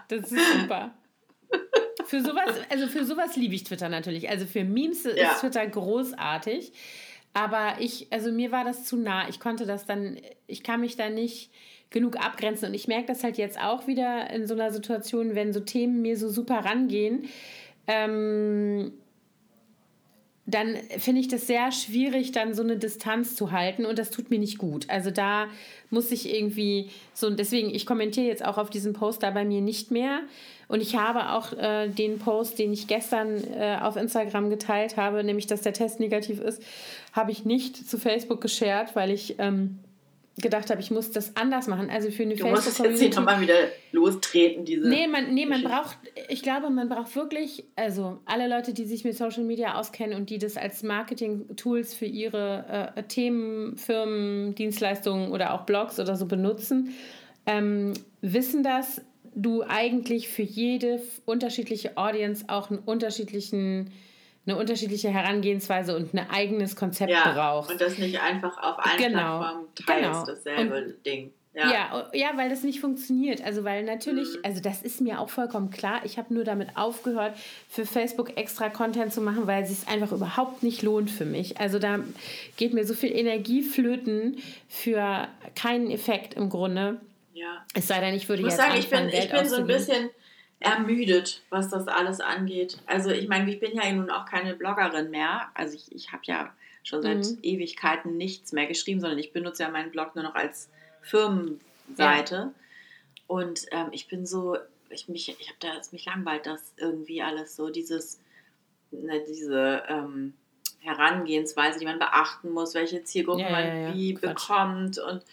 das ist super. Für sowas, also für sowas liebe ich Twitter natürlich. Also für Memes ist ja. Twitter großartig. Aber ich, also mir war das zu nah. Ich konnte das dann, ich kann mich da nicht genug abgrenzen. Und ich merke das halt jetzt auch wieder in so einer Situation, wenn so Themen mir so super rangehen, ähm, dann finde ich das sehr schwierig, dann so eine Distanz zu halten und das tut mir nicht gut. Also da muss ich irgendwie so, deswegen, ich kommentiere jetzt auch auf diesen Post da bei mir nicht mehr. Und ich habe auch äh, den Post, den ich gestern äh, auf Instagram geteilt habe, nämlich dass der Test negativ ist, habe ich nicht zu Facebook geshared, weil ich ähm, gedacht habe, ich muss das anders machen. Also für eine du Facebook musst jetzt nicht nochmal wieder lostreten, diese. Nee, man, nee, man braucht, ich glaube, man braucht wirklich, also alle Leute, die sich mit Social Media auskennen und die das als Marketing-Tools für ihre äh, Themen, Firmen, Dienstleistungen oder auch Blogs oder so benutzen, ähm, wissen das, du eigentlich für jede unterschiedliche Audience auch einen unterschiedlichen eine unterschiedliche Herangehensweise und ein eigenes Konzept ja, braucht. Und das nicht einfach auf allen genau, Plattformen teilst, genau. dasselbe und, Ding. Ja. ja. Ja, weil das nicht funktioniert. Also, weil natürlich, mhm. also das ist mir auch vollkommen klar. Ich habe nur damit aufgehört, für Facebook extra Content zu machen, weil es sich einfach überhaupt nicht lohnt für mich. Also, da geht mir so viel Energie flöten für keinen Effekt im Grunde. Ja. Es sei denn, ich würde ich muss jetzt sagen, ich bin, ich bin so ein bisschen ermüdet, was das alles angeht. Also ich meine, ich bin ja nun auch keine Bloggerin mehr. Also ich, ich habe ja schon seit mhm. Ewigkeiten nichts mehr geschrieben, sondern ich benutze ja meinen Blog nur noch als Firmenseite. Und ähm, ich bin so, ich mich, ich habe da mich langweilt, das irgendwie alles so, dieses, ne, diese ähm, Herangehensweise, die man beachten muss, welche Zielgruppe ja, man ja, wie Quatsch. bekommt und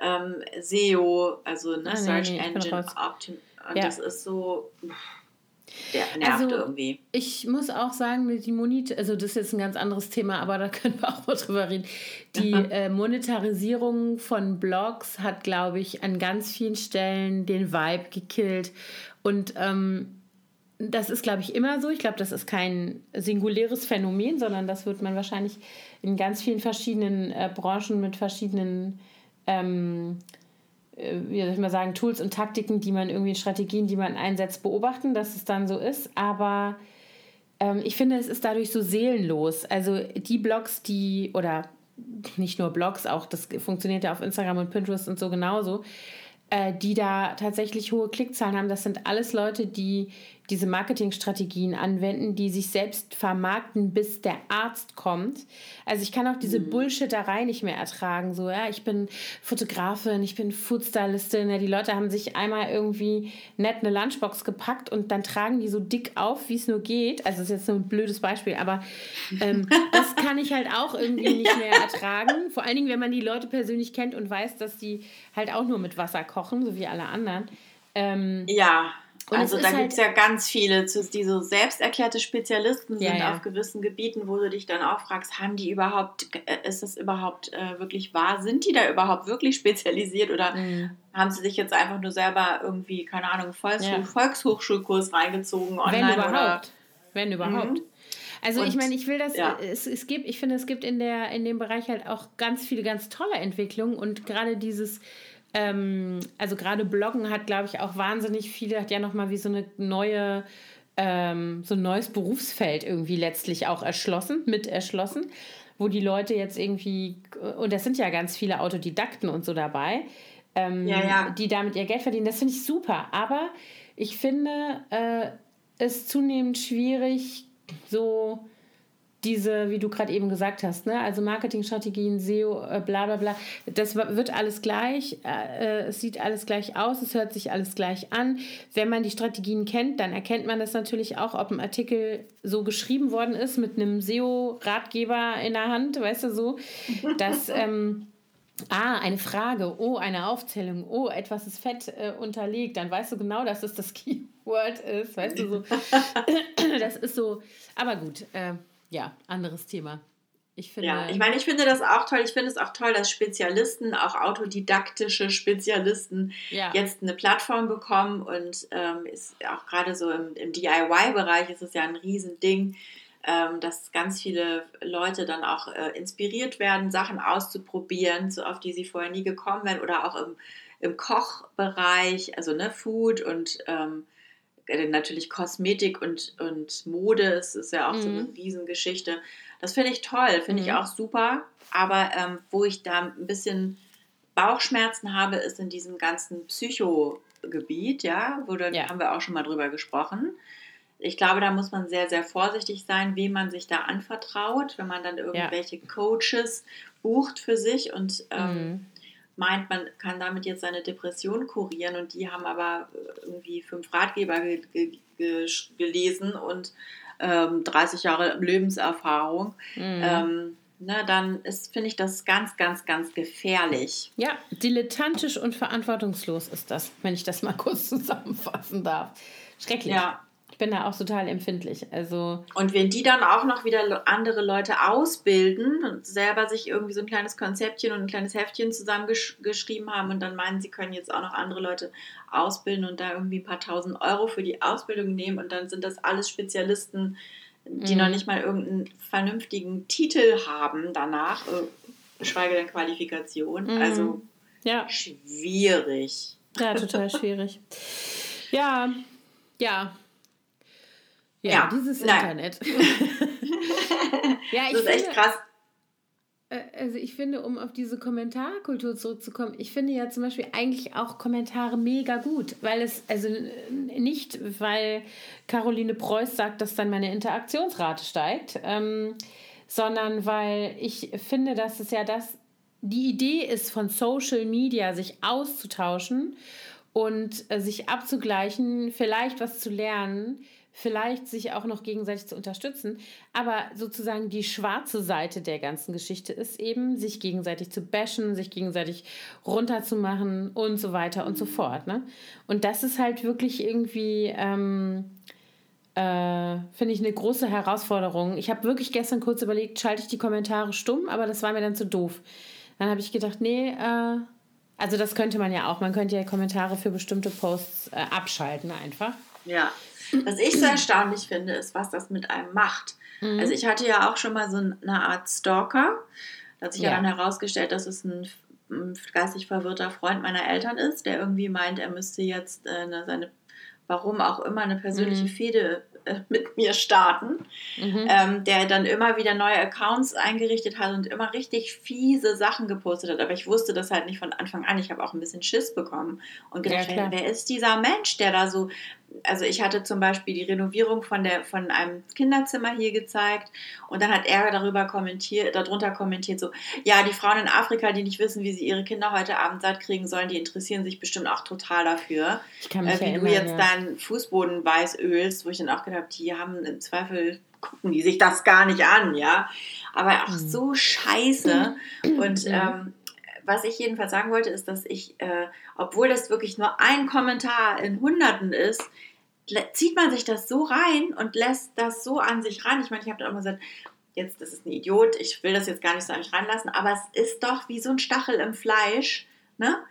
ähm, SEO, also ne, ah, Search Engine Optim. Und das ist so. Der nervt also, irgendwie. Ich muss auch sagen, die Monet also das ist jetzt ein ganz anderes Thema, aber da <laughs> können wir auch mal drüber reden. Die äh, Monetarisierung von Blogs hat, glaube ich, an ganz vielen Stellen den Vibe gekillt. Und ähm, das ist, glaube ich, immer so. Ich glaube, das ist kein singuläres Phänomen, sondern das wird man wahrscheinlich in ganz vielen verschiedenen äh, Branchen mit verschiedenen ähm, äh, wie soll ich mal sagen, Tools und Taktiken, die man irgendwie, Strategien, die man einsetzt, beobachten, dass es dann so ist. Aber ähm, ich finde, es ist dadurch so seelenlos. Also die Blogs, die, oder nicht nur Blogs, auch das funktioniert ja auf Instagram und Pinterest und so genauso, äh, die da tatsächlich hohe Klickzahlen haben, das sind alles Leute, die diese Marketingstrategien anwenden, die sich selbst vermarkten, bis der Arzt kommt. Also ich kann auch diese mhm. Bullshitterei nicht mehr ertragen. So, ja, ich bin Fotografin, ich bin Foodstylistin. Ja, die Leute haben sich einmal irgendwie nett eine Lunchbox gepackt und dann tragen die so dick auf, wie es nur geht. Also das ist jetzt nur ein blödes Beispiel, aber ähm, das kann ich halt auch irgendwie nicht mehr ertragen. Vor allen Dingen, wenn man die Leute persönlich kennt und weiß, dass die halt auch nur mit Wasser kochen, so wie alle anderen. Ähm, ja. Und also da gibt es halt ja ganz viele, die so selbsterklärte Spezialisten sind ja, ja. auf gewissen Gebieten, wo du dich dann auch fragst, haben die überhaupt, äh, ist das überhaupt äh, wirklich wahr? Sind die da überhaupt wirklich spezialisiert oder mhm. haben sie sich jetzt einfach nur selber irgendwie, keine Ahnung, Volkshoch ja. Volkshochschulkurs reingezogen online? Wenn überhaupt. Oder? Wenn überhaupt. Mhm. Also Und, ich meine, ich will das, ja. es, es gibt, ich finde, es gibt in, der, in dem Bereich halt auch ganz viele ganz tolle Entwicklungen und gerade dieses ähm, also gerade Bloggen hat, glaube ich, auch wahnsinnig viele, hat ja nochmal wie so eine neue, ähm, so ein neues Berufsfeld irgendwie letztlich auch erschlossen, mit erschlossen, wo die Leute jetzt irgendwie, und das sind ja ganz viele Autodidakten und so dabei, ähm, ja, ja. die damit ihr Geld verdienen. Das finde ich super. Aber ich finde äh, es zunehmend schwierig, so diese, wie du gerade eben gesagt hast, ne? also Marketingstrategien, SEO, äh, bla bla bla, das wird alles gleich, äh, es sieht alles gleich aus, es hört sich alles gleich an. Wenn man die Strategien kennt, dann erkennt man das natürlich auch, ob ein Artikel so geschrieben worden ist mit einem SEO-Ratgeber in der Hand, weißt du so, dass... <laughs> Ähm, Ah, eine Frage. Oh, eine Aufzählung. Oh, etwas ist fett äh, unterlegt. Dann weißt du genau, dass es das <laughs> Keyword ist. Weißt du so. <laughs> das ist so. Aber gut. Äh, ja, anderes Thema. Ich finde, ja, ich meine, ich finde das auch toll. Ich finde es auch toll, dass Spezialisten, auch autodidaktische Spezialisten, ja. jetzt eine Plattform bekommen und ähm, ist auch gerade so im, im DIY-Bereich ist es ja ein Riesending, ähm, dass ganz viele Leute dann auch äh, inspiriert werden, Sachen auszuprobieren, so auf die sie vorher nie gekommen wären oder auch im, im Kochbereich, also ne, Food und ähm, äh, natürlich Kosmetik und, und Mode, es ist ja auch mhm. so eine mhm. Riesengeschichte. Das finde ich toll, finde mhm. ich auch super. Aber ähm, wo ich da ein bisschen Bauchschmerzen habe, ist in diesem ganzen Psychogebiet, ja, wo da ja. haben wir auch schon mal drüber gesprochen. Ich glaube, da muss man sehr, sehr vorsichtig sein, wem man sich da anvertraut, wenn man dann irgendwelche ja. Coaches bucht für sich und ähm, mhm meint, man kann damit jetzt seine Depression kurieren und die haben aber äh, irgendwie fünf Ratgeber ge ge ge gelesen und ähm, 30 Jahre Lebenserfahrung. Mhm. Ähm, ne, dann finde ich das ganz, ganz, ganz gefährlich. Ja, dilettantisch und verantwortungslos ist das, wenn ich das mal <laughs> kurz zusammenfassen darf. Schrecklich. Ja, ich bin da auch total empfindlich. Also und wenn die dann auch noch wieder andere Leute ausbilden und selber sich irgendwie so ein kleines Konzeptchen und ein kleines Heftchen zusammengeschrieben haben und dann meinen, sie können jetzt auch noch andere Leute ausbilden und da irgendwie ein paar tausend Euro für die Ausbildung nehmen und dann sind das alles Spezialisten, die mhm. noch nicht mal irgendeinen vernünftigen Titel haben danach, äh, geschweige denn Qualifikation. Mhm. Also ja. schwierig. Ja, total schwierig. <laughs> Ja, ja, ja, ja dieses nein. Internet. <laughs> ja, ich das ist finde, echt krass. Äh, also ich finde, um auf diese Kommentarkultur zurückzukommen, ich finde ja zum Beispiel eigentlich auch Kommentare mega gut, weil es, also nicht, weil Caroline Preuß sagt, dass dann meine Interaktionsrate steigt, ähm, sondern weil ich finde, dass es ja das, die Idee ist von Social Media, sich auszutauschen und äh, sich abzugleichen, vielleicht was zu lernen, vielleicht sich auch noch gegenseitig zu unterstützen. Aber sozusagen die schwarze Seite der ganzen Geschichte ist eben, sich gegenseitig zu bashen, sich gegenseitig runterzumachen und so weiter und so fort. Ne? Und das ist halt wirklich irgendwie, ähm, äh, finde ich, eine große Herausforderung. Ich habe wirklich gestern kurz überlegt, schalte ich die Kommentare stumm, aber das war mir dann zu doof. Dann habe ich gedacht, nee, äh, also das könnte man ja auch. Man könnte ja Kommentare für bestimmte Posts äh, abschalten einfach. Ja. Was ich so erstaunlich finde, ist, was das mit einem macht. Mhm. Also ich hatte ja auch schon mal so eine Art Stalker. Da hat sich ja. ja dann herausgestellt, dass es ein, geistig verwirrter Freund meiner Eltern ist, der irgendwie meint, er müsste jetzt äh, seine, warum auch immer, eine persönliche mhm. Fehde äh, <laughs> mit mir starten, mhm. ähm, der dann immer wieder neue Accounts eingerichtet hat und immer richtig fiese Sachen gepostet hat. Aber ich wusste das halt nicht von Anfang an. Ich habe auch ein bisschen Schiss bekommen und gedacht, ja, wer ist dieser Mensch, der da so also ich hatte zum Beispiel die Renovierung von, der, von einem Kinderzimmer hier gezeigt und dann hat er darüber kommentiert, darunter kommentiert so, ja, die Frauen in Afrika, die nicht wissen, wie sie ihre Kinder heute Abend satt kriegen sollen, die interessieren sich bestimmt auch total dafür, ich kann mich äh, wie erinnern, du jetzt ja. deinen Fußboden weiß ölst, wo ich dann auch gedacht habe, die haben im Zweifel, gucken die sich das gar nicht an, ja, aber auch mhm. so scheiße <clears throat> und ähm, was ich jedenfalls sagen wollte, ist, dass ich, äh, obwohl das wirklich nur ein Kommentar in Hunderten ist, zieht man sich das so rein und lässt das so an sich ran. Ich meine, ich habe da immer gesagt, jetzt, das ist ein Idiot, ich will das jetzt gar nicht so an mich ranlassen, aber es ist doch wie so ein Stachel im Fleisch, ne?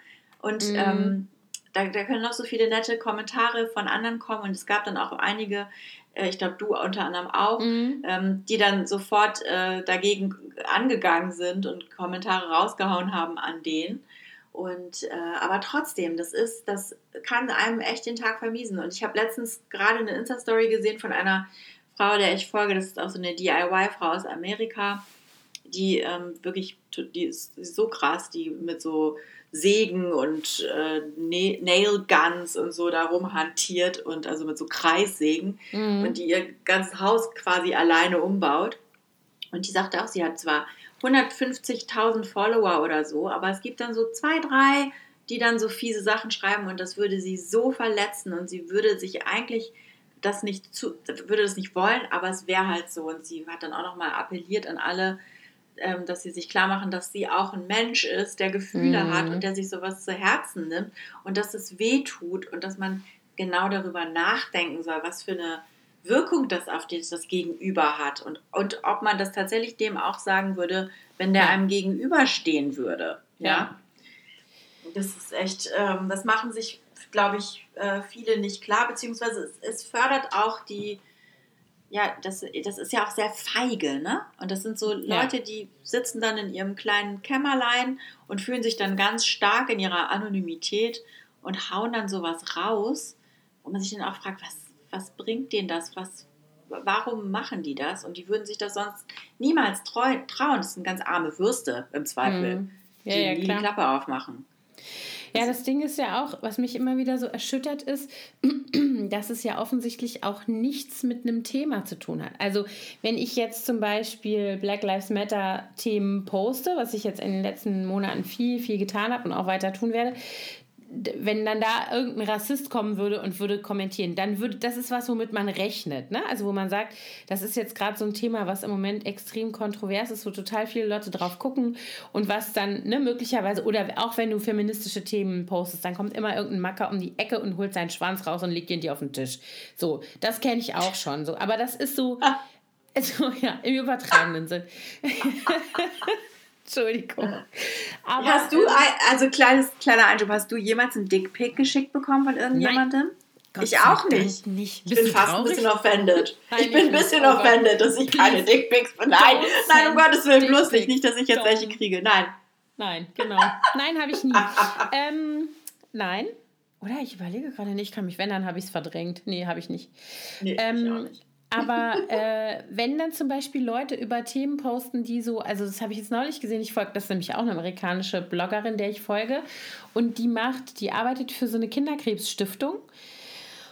Und mm. ähm, da, da, können noch so viele nette Kommentare von anderen kommen und es gab dann auch einige, ich glaube du unter anderem auch, mm. ähm, die dann sofort äh, dagegen angegangen sind und Kommentare rausgehauen haben an denen. Und äh, aber trotzdem, das ist, das kann einem echt den Tag vermiesen. Und ich habe letztens gerade eine Insta-Story gesehen von einer Frau, der ich folge, das ist auch so eine DIY-Frau aus Amerika, die ähm, wirklich, die ist, so krass, die mit so Sägen und äh, Nail Guns und so da rumhantiert und also mit so Kreissägen mhm. und die ihr ganzes Haus quasi alleine umbaut. Und die sagte auch, sie hat zwar 150.000 Follower oder so, aber es gibt dann so zwei, drei, die dann so fiese Sachen schreiben und das würde sie so verletzen und sie würde sich eigentlich das nicht zu, würde das nicht wollen, aber es wäre halt so und sie hat dann auch nochmal appelliert an alle, ähm, dass sie sich klar machen, dass sie auch ein Mensch ist, der Gefühle mhm. hat und der sich sowas zu Herzen nimmt und dass es weh tut und dass man genau darüber nachdenken soll, was für eine Wirkung das auf das Gegenüber hat und, und ob man das tatsächlich dem auch sagen würde, wenn der ja. einem gegenüberstehen würde. Ja. ja. Das ist echt, ähm, das machen sich, glaube ich, äh, viele nicht klar, beziehungsweise es, es, fördert auch die, ja, das, das ist ja auch sehr feige, ne? Und das sind so Leute, ja. die sitzen dann in ihrem kleinen Kämmerlein und fühlen sich dann ganz stark in ihrer Anonymität und hauen dann sowas raus, wo man sich dann auch fragt, was was bringt denen das? Was, warum machen die das? Und die würden sich das sonst niemals treu, trauen. Das sind ganz arme Würste im Zweifel, mhm. ja, die ja, nie die Klappe aufmachen. Ja, das Ding ist ja auch, was mich immer wieder so erschüttert ist, <clears throat> dass es ja offensichtlich auch nichts mit einem Thema zu tun hat. Also wenn ich jetzt zum Beispiel Black Lives Matter Themen poste, was ich jetzt in den letzten Monaten viel, viel getan habe und auch weiter tun werde, wenn dann da irgendein Rassist kommen würde und würde kommentieren, dann würde, das ist was, womit man rechnet, ne? Also wo man sagt, das ist jetzt gerade so ein Thema, was im Moment extrem kontrovers ist, wo total viele Leute drauf gucken und was dann, ne, möglicherweise, oder auch wenn du feministische Themen postest, dann kommt immer irgendein Macker um die Ecke und holt seinen Schwanz raus und legt ihn dir auf den Tisch. So, das kenne ich auch schon, so. Aber das ist so, <laughs> also, ja, im übertragenen Sinn. <laughs> Entschuldigung. Aber, hast du, also kleines, kleiner Einschub, hast du jemals einen Dickpick geschickt bekommen von irgendjemandem? Nein. ich auch nicht. nicht. Ich bin fast traurig? ein bisschen offended. Nein, ich bin ein bisschen oh offended, dass ich keine Dickpics bin. Nein, nein, um Gottes Willen, bloß nicht. Nicht, dass ich jetzt welche kriege. Nein. Nein, genau. Nein, habe ich nie. <laughs> ähm, nein. Oder ich überlege gerade nicht, kann mich, wenn, dann habe ich es verdrängt. Nee, habe ich nicht. Nee, ähm, ich auch nicht. Aber <laughs> äh, wenn dann zum Beispiel Leute über Themen posten, die so, also das habe ich jetzt neulich gesehen, ich folge, das ist nämlich auch eine amerikanische Bloggerin, der ich folge, und die macht, die arbeitet für so eine Kinderkrebsstiftung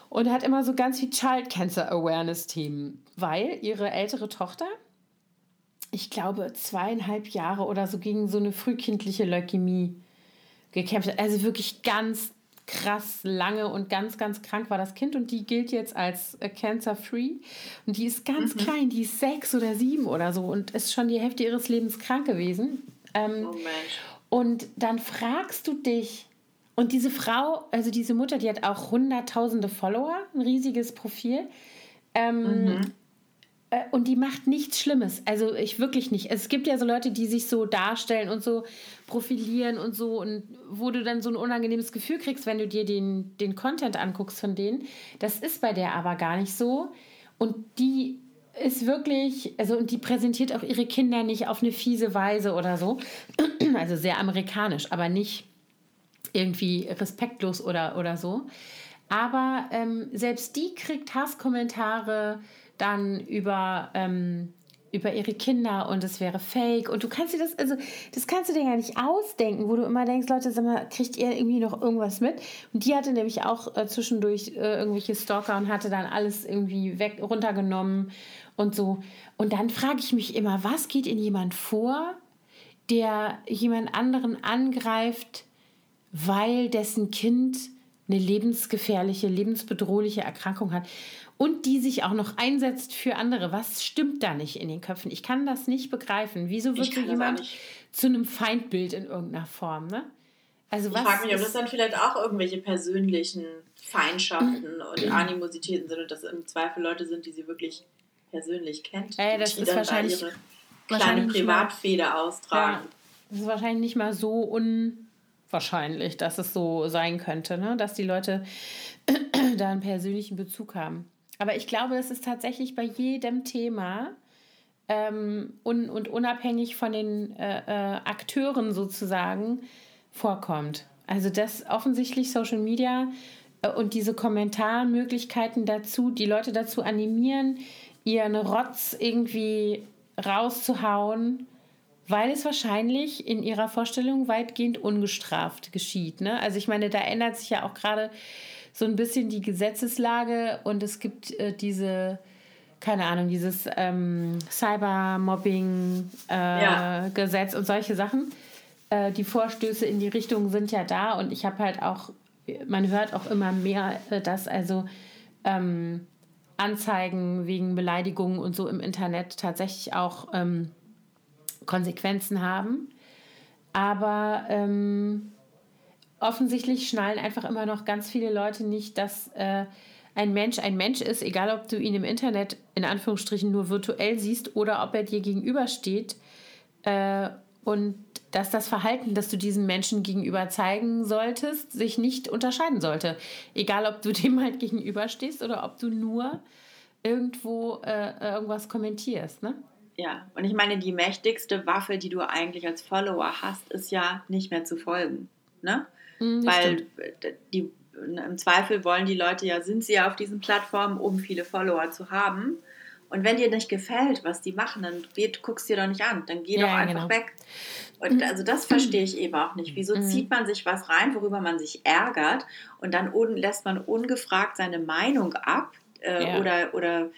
und hat immer so ganz viel Child Cancer Awareness Themen, weil ihre ältere Tochter, ich glaube zweieinhalb Jahre oder so gegen so eine frühkindliche Leukämie gekämpft hat. Also wirklich ganz krass lange und ganz, ganz krank war das Kind und die gilt jetzt als äh, cancer-free. Und die ist ganz mhm. klein, die ist sechs oder sieben oder so und ist schon die Hälfte ihres Lebens krank gewesen. Ähm, oh. Und dann fragst du dich, und diese Frau, also diese Mutter, die hat auch hunderttausende Follower, ein riesiges Profil. Ähm, mhm. Äh, und die macht nichts Schlimmes. Also ich wirklich nicht. Es gibt ja so Leute, die sich so darstellen und so profilieren und so und wo du dann so ein unangenehmes Gefühl kriegst, wenn du dir den, den Content anguckst von denen. Das ist bei der aber gar nicht so. Und die ist wirklich, also und die präsentiert auch ihre Kinder nicht auf eine fiese Weise oder so. <clears throat> Also sehr amerikanisch, aber nicht irgendwie respektlos oder, oder so. Aber ähm, selbst die kriegt Hasskommentare dann über, ähm, über ihre Kinder und es wäre fake. Und du kannst dir das, also das kannst du dir gar nicht ausdenken, wo du immer denkst, Leute, sag mal, kriegt ihr irgendwie noch irgendwas mit? Und die hatte nämlich auch äh, zwischendurch äh, irgendwelche Stalker und hatte dann alles irgendwie weg, runtergenommen und so. Und dann frage ich mich immer, was geht in jemand vor, der jemand anderen angreift, weil dessen Kind eine lebensgefährliche, lebensbedrohliche Erkrankung hat und die sich auch noch einsetzt für andere. Was stimmt da nicht in den Köpfen? Ich kann das nicht begreifen. Wieso wird so jemand zu einem Feindbild in irgendeiner Form? Ne? Also ich frage mich, ob das dann vielleicht auch irgendwelche persönlichen Feindschaften <clears throat> und Animositäten sind und das im Zweifel Leute sind, die sie wirklich persönlich kennt. Ja, das die ist dann wahrscheinlich ihre kleine Privatfehde austragen. Ja, das ist wahrscheinlich nicht mal so unwahrscheinlich, dass es so sein könnte, ne? dass die Leute <clears throat> da einen persönlichen Bezug haben. Aber ich glaube, das ist tatsächlich bei jedem Thema ähm, un und unabhängig von den äh, äh, Akteuren sozusagen vorkommt. Also dass offensichtlich Social Media äh, und diese Kommentarmöglichkeiten dazu, die Leute dazu animieren, ihren Rotz irgendwie rauszuhauen, weil es wahrscheinlich in ihrer Vorstellung weitgehend ungestraft geschieht. Ne? Also ich meine, da ändert sich ja auch gerade so ein bisschen die Gesetzeslage und es gibt äh, diese, keine Ahnung, dieses ähm, Cybermobbing-Gesetz äh, ja. und solche Sachen. Äh, die Vorstöße in die Richtung sind ja da und ich habe halt auch, man hört auch immer mehr, äh, dass also ähm, Anzeigen wegen Beleidigungen und so im Internet tatsächlich auch ähm, Konsequenzen haben. Aber ähm, offensichtlich schnallen einfach immer noch ganz viele Leute nicht, dass äh, ein Mensch ein Mensch ist, egal ob du ihn im Internet in Anführungsstrichen nur virtuell siehst oder ob er dir gegenübersteht. Äh, und dass das Verhalten, das du diesem Menschen gegenüber zeigen solltest, sich nicht unterscheiden sollte. Egal, ob du <laughs> dem halt gegenüberstehst oder ob du nur irgendwo äh, irgendwas kommentierst. Ne? Ja, und ich meine, die mächtigste Waffe, die du eigentlich als Follower hast, ist ja nicht mehr zu folgen. Ne? Mhm, Weil die, im Zweifel wollen die Leute ja, sind sie ja auf diesen Plattformen, um viele Follower zu haben. Und wenn dir nicht gefällt, was die machen, dann geht, guckst dir doch nicht an. Dann geh ja, doch einfach genau. weg. Und mhm. also das verstehe ich eben auch nicht. Wieso mhm. zieht man sich was rein, worüber man sich ärgert und dann lässt man ungefragt seine Meinung ab äh, ja. oder, oder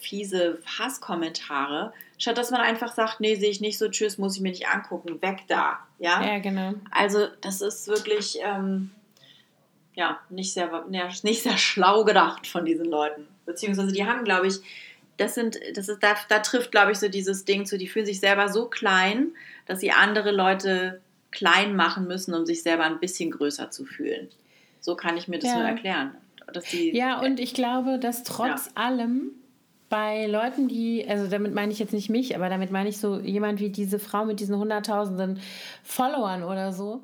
fiese Hasskommentare, statt dass man einfach sagt, nee, sehe ich nicht so, tschüss, muss ich mir nicht angucken, weg da. Ja, ja genau. Also das ist wirklich ähm, ja, nicht sehr, nicht sehr schlau gedacht von diesen Leuten. Beziehungsweise die haben, glaube ich, das sind, das ist, da, da trifft, glaube ich, so dieses Ding zu, die fühlen sich selber so klein, dass sie andere Leute klein machen müssen, um sich selber ein bisschen größer zu fühlen. So kann ich mir das ja. nur erklären. Dass die, ja, und ich glaube, dass trotz ja. allem bei Leuten, die, also damit meine ich jetzt nicht mich, aber damit meine ich so jemand wie diese Frau mit diesen hunderttausenden Followern oder so,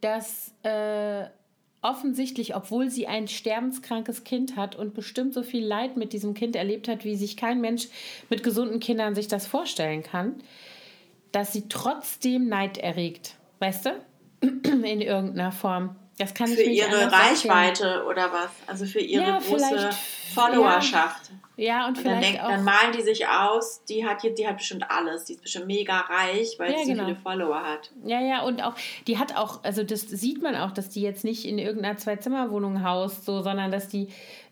dass äh, offensichtlich, obwohl sie ein sterbenskrankes Kind hat und bestimmt so viel Leid mit diesem Kind erlebt hat, wie sich kein Mensch mit gesunden Kindern sich das vorstellen kann, dass sie trotzdem Neid erregt. Weißt du? <clears throat> In irgendeiner Form. Das kann für ich nicht ihre Reichweite sagen. oder was? Also für ihre ja, große Followerschaft. Ja, ja und, und vielleicht dann, denk, auch, dann malen die sich aus, die hat jetzt, die hat bestimmt alles, die ist bestimmt mega reich, weil ja, sie genau. viele Follower hat. Ja, ja, und auch, die hat auch, also das sieht man auch, dass die jetzt nicht in irgendeiner Zwei-Zimmer-Wohnung haust, so, sondern dass die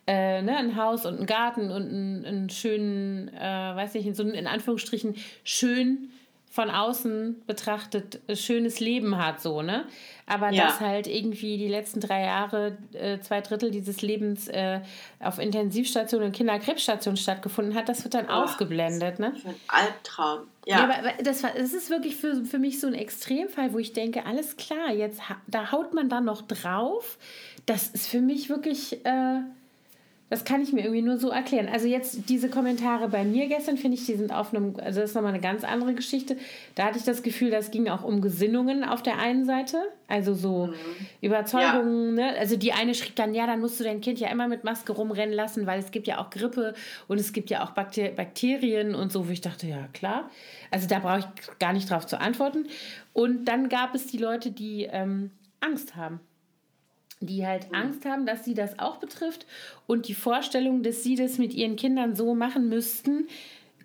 äh, ne, ein Haus und einen Garten und einen, einen schönen, äh, weiß nicht, so einen in Anführungsstrichen schön von außen betrachtet schönes Leben hat, so, ne? Aber ja. dass halt irgendwie die letzten drei Jahre äh, zwei Drittel dieses Lebens äh, auf Intensivstationen und Kinderkrebsstationen stattgefunden hat, das wird dann oh, ausgeblendet, ne? Ein Albtraum. Ja, ja aber das, war, das ist wirklich für, für mich so ein Extremfall, wo ich denke, alles klar, jetzt da haut man dann noch drauf. Das ist für mich wirklich. Äh, das kann ich mir irgendwie nur so erklären. Also jetzt diese Kommentare bei mir gestern, finde ich, die sind auf einem, also das ist nochmal eine ganz andere Geschichte. Da hatte ich das Gefühl, das ging auch um Gesinnungen auf der einen Seite. Also so mhm. Überzeugungen, ja. ne? Also die eine schrieb dann, ja, dann musst du dein Kind ja immer mit Maske rumrennen lassen, weil es gibt ja auch Grippe und es gibt ja auch Bakterien und so, wo ich dachte, ja klar. Also da brauche ich gar nicht drauf zu antworten. Und dann gab es die Leute, die ähm, Angst haben die halt mhm. Angst haben, dass sie das auch betrifft und die Vorstellung, dass sie das mit ihren Kindern so machen müssten,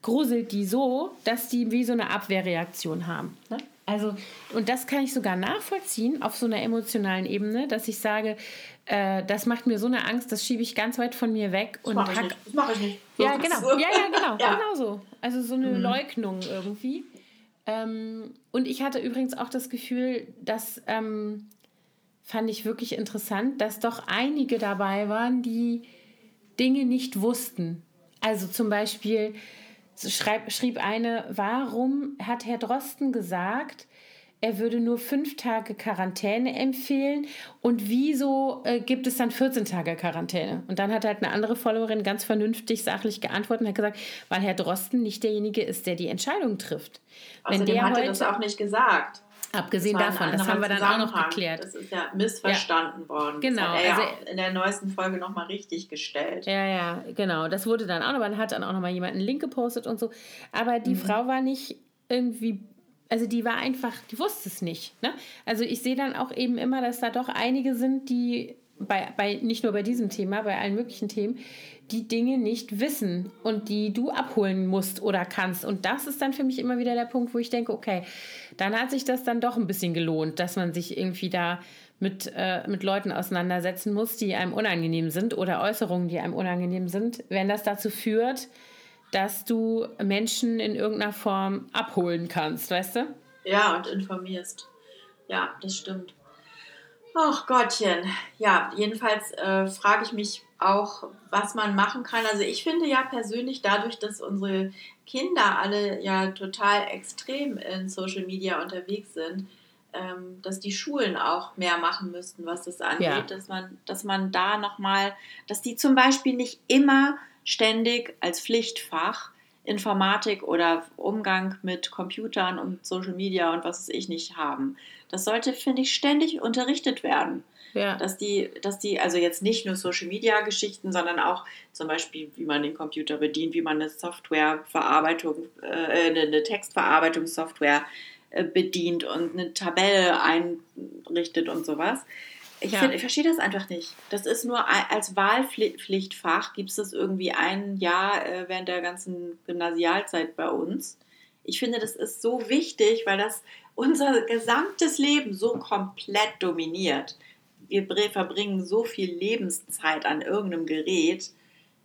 gruselt die so, dass die wie so eine Abwehrreaktion haben. Ne? Also, und das kann ich sogar nachvollziehen auf so einer emotionalen Ebene, dass ich sage, äh, das macht mir so eine Angst, das schiebe ich ganz weit von mir weg. Das mache ich nicht. Das mache ich nicht. So ja, genau. Ja, ja, genau. <laughs> ja. Genau so. Also so eine mhm. Leugnung irgendwie. Ähm, und ich hatte übrigens auch das Gefühl, dass ähm, fand ich wirklich interessant, dass doch einige dabei waren, die Dinge nicht wussten. Also zum Beispiel schreib, schrieb eine, warum hat Herr Drosten gesagt, er würde nur fünf Tage Quarantäne empfehlen und wieso äh, gibt es dann 14 Tage Quarantäne? Und dann hat halt eine andere Followerin ganz vernünftig, sachlich geantwortet und hat gesagt, weil Herr Drosten nicht derjenige ist, der die Entscheidung trifft. Außerdem Wenn der hat er das auch nicht gesagt. Abgesehen das davon, das haben wir dann auch noch geklärt. Das ist ja missverstanden ja. worden. Genau. Das hat er also ja in der neuesten Folge nochmal richtig gestellt. Ja, ja, genau. Das wurde dann auch noch, man hat dann auch nochmal jemand einen Link gepostet und so. Aber die mhm. Frau war nicht irgendwie, also die war einfach, die wusste es nicht. Ne? Also ich sehe dann auch eben immer, dass da doch einige sind, die bei, bei, nicht nur bei diesem Thema, bei allen möglichen Themen, die Dinge nicht wissen und die du abholen musst oder kannst. Und das ist dann für mich immer wieder der Punkt, wo ich denke, okay, dann hat sich das dann doch ein bisschen gelohnt, dass man sich irgendwie da mit, äh, mit Leuten auseinandersetzen muss, die einem unangenehm sind oder Äußerungen, die einem unangenehm sind, wenn das dazu führt, dass du Menschen in irgendeiner Form abholen kannst, weißt du? Ja, und informierst. Ja, das stimmt. Ach Gottchen. Ja, jedenfalls äh, frage ich mich auch, was man machen kann. Also ich finde ja persönlich dadurch, dass unsere Kinder alle ja total extrem in Social Media unterwegs sind, ähm, dass die Schulen auch mehr machen müssten, was das angeht, ja. dass man, dass man da nochmal, dass die zum Beispiel nicht immer ständig als Pflichtfach Informatik oder Umgang mit Computern und Social Media und was weiß ich nicht haben. Das sollte, finde ich, ständig unterrichtet werden. Ja. Dass die, dass die, also jetzt nicht nur Social Media Geschichten, sondern auch zum Beispiel, wie man den Computer bedient, wie man eine Softwareverarbeitung, äh, eine Textverarbeitungssoftware äh, bedient und eine Tabelle einrichtet und sowas. Ich, ja. ich verstehe das einfach nicht. Das ist nur als Wahlpflichtfach gibt es das irgendwie ein Jahr äh, während der ganzen Gymnasialzeit bei uns. Ich finde, das ist so wichtig, weil das unser gesamtes Leben so komplett dominiert wir verbringen so viel Lebenszeit an irgendeinem Gerät.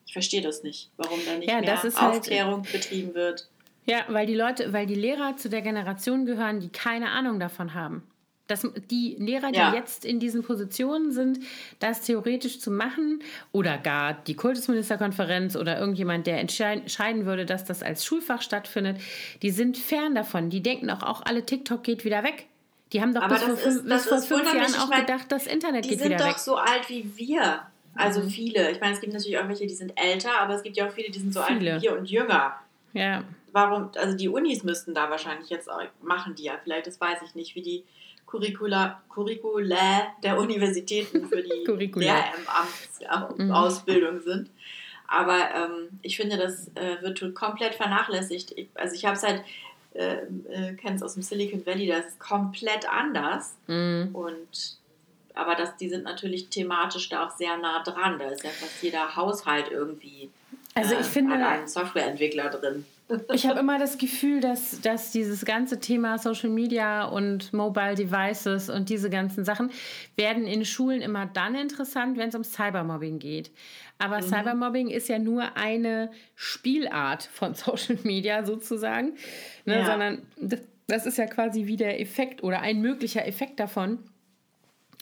Ich verstehe das nicht, warum da nicht ja, mehr halt Aufklärung halt, betrieben wird. Ja, weil die Leute, weil die Lehrer zu der Generation gehören, die keine Ahnung davon haben. Das, die Lehrer, die ja. jetzt in diesen Positionen sind, das theoretisch zu machen oder gar die Kultusministerkonferenz oder irgendjemand, der entscheiden würde, dass das als Schulfach stattfindet, die sind fern davon. Die denken auch, auch alle TikTok geht wieder weg. Die haben doch Aber bis, vor, fünf, bis vor fünf Jahren auch meine, gedacht, das Internet geht wieder weg. Die sind doch so alt wie wir. Also mhm. viele. Ich meine, es gibt natürlich auch welche, die sind älter, aber es gibt ja auch viele, die sind so viele. alt wie wir und jünger. Ja. Warum, also die Unis müssten da wahrscheinlich jetzt auch, machen die ja vielleicht, das weiß ich nicht, wie die Curricula, Curricula der Universitäten für die <laughs> Lehramtsausbildung mhm. sind. Aber ähm, ich finde, das äh, wird komplett vernachlässigt. Ich, also ich habe es halt äh, äh, kennst aus dem Silicon Valley, das ist komplett anders. Mhm. Und aber das, die sind natürlich thematisch da auch sehr nah dran. Da ist ja fast jeder Haushalt irgendwie also ich äh, finde, einen Softwareentwickler drin. Ich habe immer das Gefühl, dass, dass dieses ganze Thema Social Media und Mobile Devices und diese ganzen Sachen werden in Schulen immer dann interessant, wenn es um Cybermobbing geht. Aber mhm. Cybermobbing ist ja nur eine Spielart von <laughs> Social Media sozusagen, ne? ja. sondern das ist ja quasi wie der Effekt oder ein möglicher Effekt davon.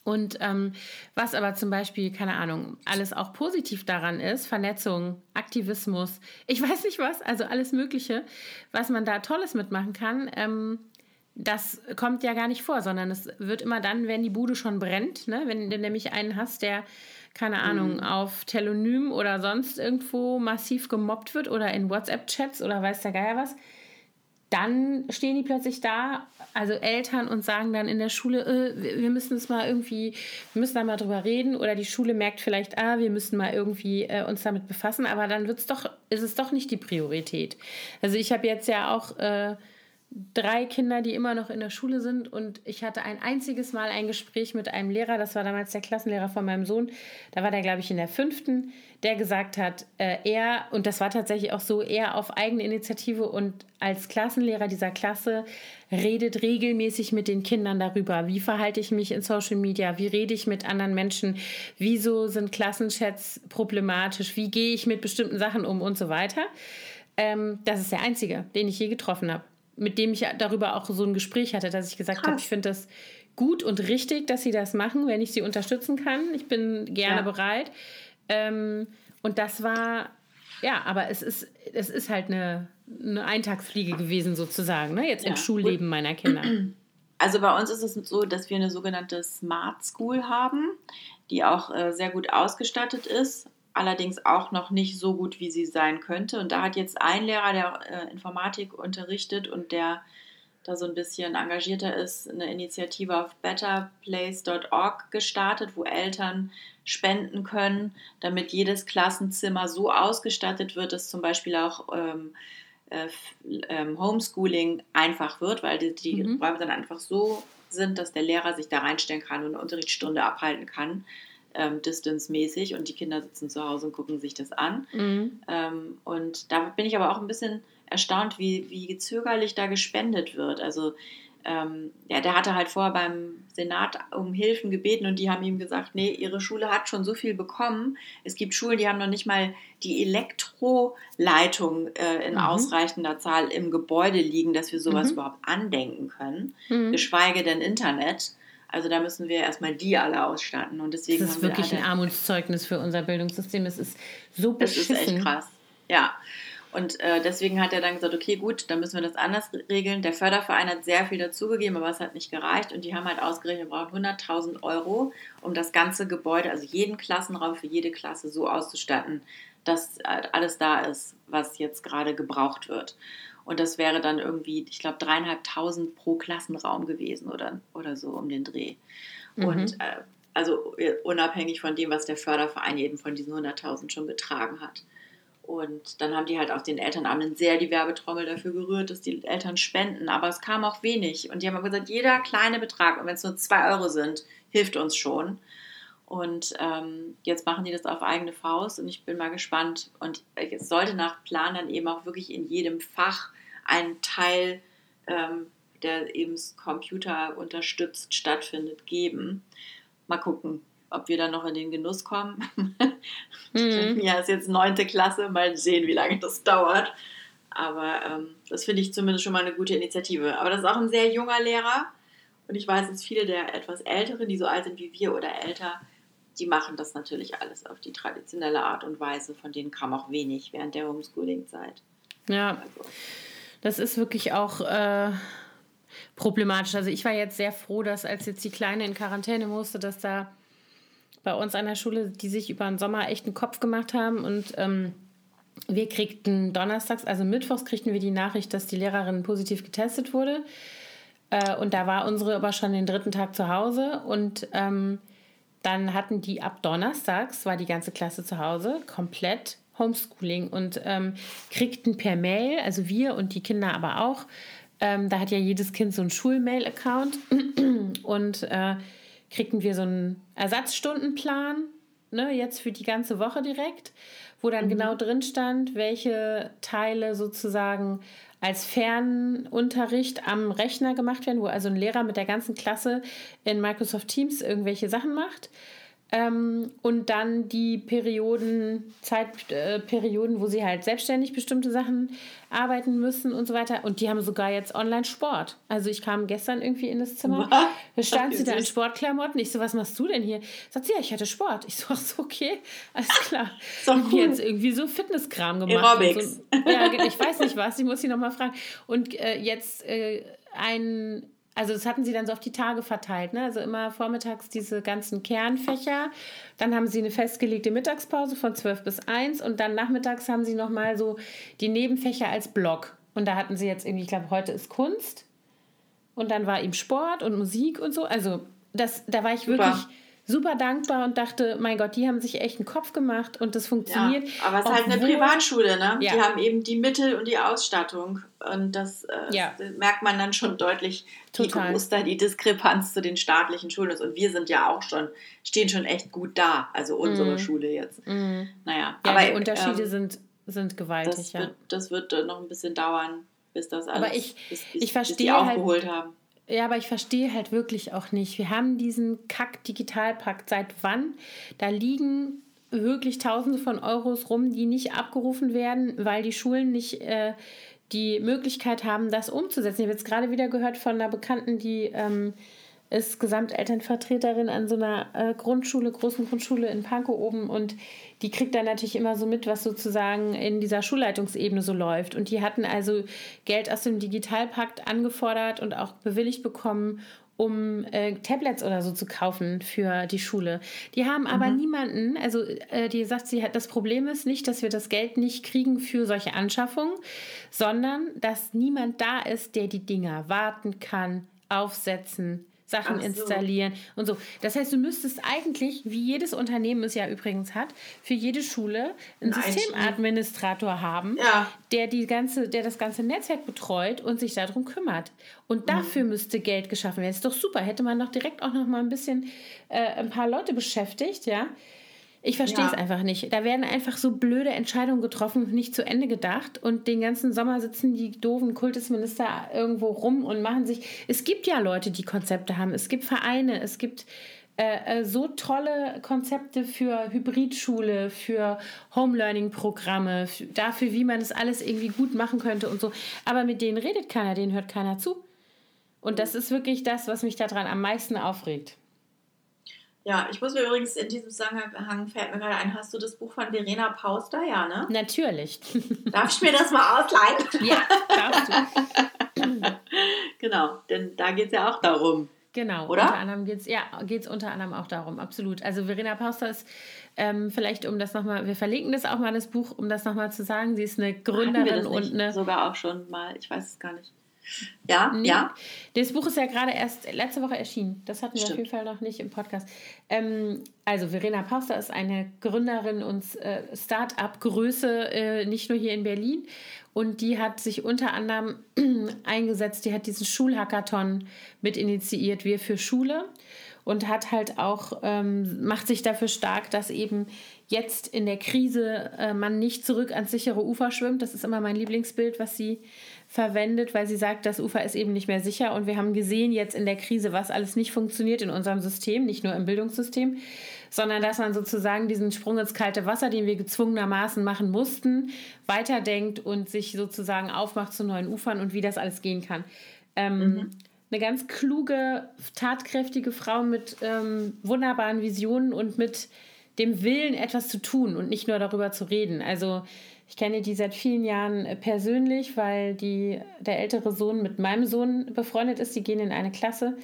Und ähm, was aber zum Beispiel, keine Ahnung, alles auch positiv daran ist, Vernetzung, Aktivismus, ich <laughs> weiß nicht was, also alles Mögliche, was man da Tolles mitmachen kann, ähm, das kommt ja gar nicht vor, sondern es wird immer dann, wenn die Bude schon brennt, ne? wenn du nämlich einen hast, der, keine Ahnung, mhm. auf Telonym oder sonst irgendwo massiv gemobbt wird oder in WhatsApp-Chats oder weiß der Geier was, dann stehen die plötzlich da, also Eltern, und sagen dann in der Schule, äh, wir müssen es mal irgendwie, wir müssen da mal drüber reden. Oder die Schule merkt vielleicht, ah, wir müssen mal irgendwie äh, uns damit befassen, aber dann wird's doch, ist es doch nicht die Priorität. Also ich habe jetzt ja auch äh, drei Kinder, die immer noch in der Schule sind. Und ich hatte ein einziges Mal ein Gespräch mit einem Lehrer, das war damals der Klassenlehrer von meinem Sohn. Da war der, glaube ich, in der fünften, der gesagt hat, äh, er, und das war tatsächlich auch so, er auf eigene Initiative und als Klassenlehrer dieser Klasse redet regelmäßig mit den Kindern darüber, wie verhalte ich mich in Social Media, wie rede ich mit anderen Menschen, wieso sind Klassenchats problematisch, wie gehe ich mit bestimmten Sachen um? Und so weiter. Ähm, das ist der einzige, den ich je getroffen habe mit dem ich darüber auch so ein Gespräch hatte, dass ich gesagt habe, ich finde das gut und richtig, dass sie das machen, wenn ich sie unterstützen kann. Ich bin gerne ja. bereit. Ähm, und das war, ja, aber es ist, es ist halt eine, eine Eintagsfliege gewesen sozusagen, ne? jetzt ja. im Schulleben meiner Kinder. <clears throat> Also bei uns ist es so, dass wir eine sogenannte Smart School haben, die auch äh, sehr gut ausgestattet ist allerdings auch noch nicht so gut, wie sie sein könnte. Und da hat jetzt ein Lehrer, der äh, Informatik unterrichtet und der da so ein bisschen engagierter ist, eine Initiative auf betterplace.org gestartet, wo Eltern spenden können, damit jedes Klassenzimmer so ausgestattet wird, dass zum Beispiel auch ähm, äh, ähm, Homeschooling einfach wird, weil die, die mhm. Räume dann einfach so sind, dass der Lehrer sich da reinstellen kann und eine Unterrichtsstunde abhalten kann ähm, distance-mäßig und die Kinder sitzen zu Hause und gucken sich das an. Mhm. Ähm, und da bin ich aber auch ein bisschen erstaunt, wie, wie zögerlich da gespendet wird. Also ähm, ja, der hatte halt vorher beim Senat um Hilfen gebeten und die haben ihm gesagt, nee, ihre Schule hat schon so viel bekommen. Es gibt Schulen, die haben noch nicht mal die Elektroleitung äh, in mhm. ausreichender Zahl im Gebäude liegen, dass wir sowas mhm. überhaupt andenken können, mhm. geschweige denn Internet. Also da müssen wir erstmal die alle ausstatten. Und deswegen das ist wirklich ein Armutszeugnis für unser Bildungssystem. Es ist so beschissen. Das ist echt krass. Ja. Und äh, deswegen hat er dann gesagt, okay, gut, dann müssen wir das anders regeln. Der Förderverein hat sehr viel dazugegeben, aber es hat nicht gereicht. Und die haben halt ausgerechnet, wir brauchen 100.000 Euro, um das ganze Gebäude, also jeden Klassenraum für jede Klasse so auszustatten, dass äh, alles da ist, was jetzt gerade gebraucht wird. Und das wäre dann irgendwie, ich glaube, dreieinhalbtausend pro Klassenraum gewesen oder, oder so um den Dreh. Mhm. Und äh, also äh, unabhängig von dem, was der Förderverein eben von diesen 100.000 schon getragen hat. Und dann haben die halt auf den Elternabenden sehr die Werbetrommel dafür gerührt, dass die Eltern spenden. Aber es kam auch wenig. Und die haben gesagt, jeder kleine Betrag, und wenn es nur zwei Euro sind, hilft uns schon. Und ähm, jetzt machen die das auf eigene Faust und ich bin mal gespannt. Und es sollte nach Plan dann eben auch wirklich in jedem Fach ein Teil, ähm, der eben Computer unterstützt stattfindet, geben. Mal gucken, ob wir dann noch in den Genuss kommen. <laughs> mhm. Ja, ist jetzt neunte Klasse, mal sehen, wie lange das dauert. Aber ähm, das finde ich zumindest schon mal eine gute Initiative. Aber das ist auch ein sehr junger Lehrer. Und ich weiß, dass viele der etwas Älteren, die so alt sind wie wir oder älter, die machen das natürlich alles auf die traditionelle Art und Weise. Von denen kam auch wenig während der Homeschooling-Zeit. Ja. Also. Das ist wirklich auch äh, problematisch. Also ich war jetzt sehr froh, dass als jetzt die Kleine in Quarantäne musste, dass da bei uns an der Schule, die sich über den Sommer echt einen Kopf gemacht haben und ähm, wir kriegten donnerstags, also mittwochs kriegten wir die Nachricht, dass die Lehrerin positiv getestet wurde. Äh, und da war unsere aber schon den dritten Tag zu Hause und ähm, dann hatten die ab donnerstags, war die ganze Klasse zu Hause, komplett Homeschooling und ähm, kriegten per Mail, also wir und die Kinder aber auch, ähm, da hat ja jedes Kind so einen Schulmail-Account <clears throat> und äh, kriegten wir so einen Ersatzstundenplan, ne, jetzt für die ganze Woche direkt, wo dann mhm. genau drin stand, welche Teile sozusagen als Fernunterricht am Rechner gemacht werden, wo also ein Lehrer mit der ganzen Klasse in Microsoft Teams irgendwelche Sachen macht. Ähm, und dann die Perioden, Zeitperioden, äh, wo sie halt selbstständig bestimmte Sachen arbeiten müssen und so weiter. Und die haben sogar jetzt Online-Sport. Also ich kam gestern irgendwie in das Zimmer, da stand sie da in Sportklamotten. Ich so, was machst du denn hier? Sagt sie, ja, ich hatte Sport. Ich so, ach so, okay, alles klar. so cool. Und jetzt irgendwie so Fitnesskram gemacht. Aerobics. So. Ja, ich weiß nicht was, ich muss sie nochmal fragen. Und äh, jetzt äh, ein also das hatten sie dann so auf die Tage verteilt, ne? Also immer vormittags diese ganzen Kernfächer. Dann haben sie eine festgelegte Mittagspause von 12 bis 1 und dann nachmittags haben sie nochmal so die Nebenfächer als Block. Und da hatten sie jetzt irgendwie, ich glaube, heute ist Kunst. Und dann war ihm Sport und Musik und so. Also das, da war ich Super. wirklich super dankbar und dachte, mein Gott, die haben sich echt einen Kopf gemacht und das funktioniert. Ja, aber es ist halt eine Privatschule, ne? Ja. Die haben eben die Mittel und die Ausstattung und das, äh, ja. merkt man dann schon deutlich, Total. wie groß da die Diskrepanz zu den staatlichen Schulen ist. Und wir sind ja auch schon, stehen schon echt gut da, also unsere mm. Schule jetzt. Mm. Naja, ja, aber die Unterschiede ähm, sind, sind gewaltig. Das, ja. wird, das wird noch ein bisschen dauern, bis das alles, aber ich, bis, bis, ich verstehe bis die aufgeholt halt, haben ja, aber ich verstehe halt wirklich auch nicht. Wir haben diesen Kack-Digitalpakt seit wann? Da liegen wirklich Tausende von Euros rum, die nicht abgerufen werden, weil die Schulen nicht äh, die Möglichkeit haben, das umzusetzen. Ich habe jetzt gerade wieder gehört von einer Bekannten, die ähm, ist Gesamtelternvertreterin an so einer äh, Grundschule, großen Grundschule in Pankow oben und die kriegt dann natürlich immer so mit, was sozusagen in dieser Schulleitungsebene so läuft. Und die hatten also Geld aus dem Digitalpakt angefordert und auch bewilligt bekommen, um äh, Tablets oder so zu kaufen für die Schule. Die haben aber mhm. niemanden, also äh, die sagt, sie hat das Problem ist nicht, dass wir das Geld nicht kriegen für solche Anschaffungen, sondern dass niemand da ist, der die Dinger warten kann, aufsetzen, Sachen so. installieren und so. Das heißt, du müsstest eigentlich, wie jedes Unternehmen es ja übrigens hat, für jede Schule einen Nein, Systemadministrator haben, ja. der, die ganze, der das ganze Netzwerk betreut und sich darum kümmert. Und mhm. dafür mhm. müsste Geld geschaffen werden. Das ist doch super. Hätte man doch direkt auch noch mal ein bisschen äh, ein paar Leute beschäftigt, ja ich verstehe es ja. einfach nicht. Da werden einfach so blöde Entscheidungen getroffen, nicht zu Ende gedacht. Und den ganzen Sommer sitzen die doofen Kultusminister irgendwo rum und machen sich. Es gibt ja Leute, die Konzepte haben. Es gibt Vereine, es gibt äh, äh so tolle Konzepte für Hybridschule, für Home-Learning-Programme, dafür, wie man das alles irgendwie gut machen könnte und so. Aber mit denen redet keiner, denen hört keiner zu. Und das ist wirklich das, was mich daran am meisten aufregt. Ja, ich muss mir übrigens in diesem Zusammenhang fällt mir gerade ein, hast du das Buch von Verena Pauster, ja, ne? Natürlich. <laughs> Darf ich mir das mal ausleihen? Ja, darfst du. <laughs> genau, denn da geht es ja auch darum. Genau, oder? Unter anderem geht es ja, geht's unter anderem auch darum, absolut. Also Verena Pauster ist ähm, vielleicht, um das nochmal, wir verlinken das auch mal, das Buch, um das nochmal zu sagen, sie ist eine Gründerin und eine... Sogar auch schon mal, ich weiß es gar nicht. Ja, nee. ja. Das Buch ist ja gerade erst letzte Woche erschienen. Das hatten wir Stimmt. auf jeden Fall noch nicht im Podcast. Ähm, also Verena Pauster ist eine Gründerin und äh, Start-up-Größe, äh, nicht nur hier in Berlin. Und die hat sich unter anderem <clears throat> eingesetzt, die hat diesen Schulhackathon mit initiiert, Wir für Schule. Und hat halt auch, ähm, macht sich dafür stark, dass eben jetzt in der Krise äh, man nicht zurück ans sichere Ufer schwimmt. Das ist immer mein Lieblingsbild, was sie verwendet, weil sie sagt, das Ufer ist eben nicht mehr sicher. Und wir haben gesehen jetzt in der Krise, was alles nicht funktioniert in unserem System, nicht nur im Bildungssystem, sondern dass man sozusagen diesen Sprung ins kalte Wasser, den wir gezwungenermaßen machen mussten, weiterdenkt und sich sozusagen aufmacht zu neuen Ufern und wie das alles gehen kann. Ähm, mhm. Eine ganz kluge, tatkräftige Frau mit ähm, wunderbaren Visionen und mit dem Willen, etwas zu tun und nicht nur darüber zu reden. Also ich kenne die seit vielen Jahren äh, persönlich, weil die, der ältere Sohn mit meinem Sohn befreundet ist. Die gehen in eine Klasse.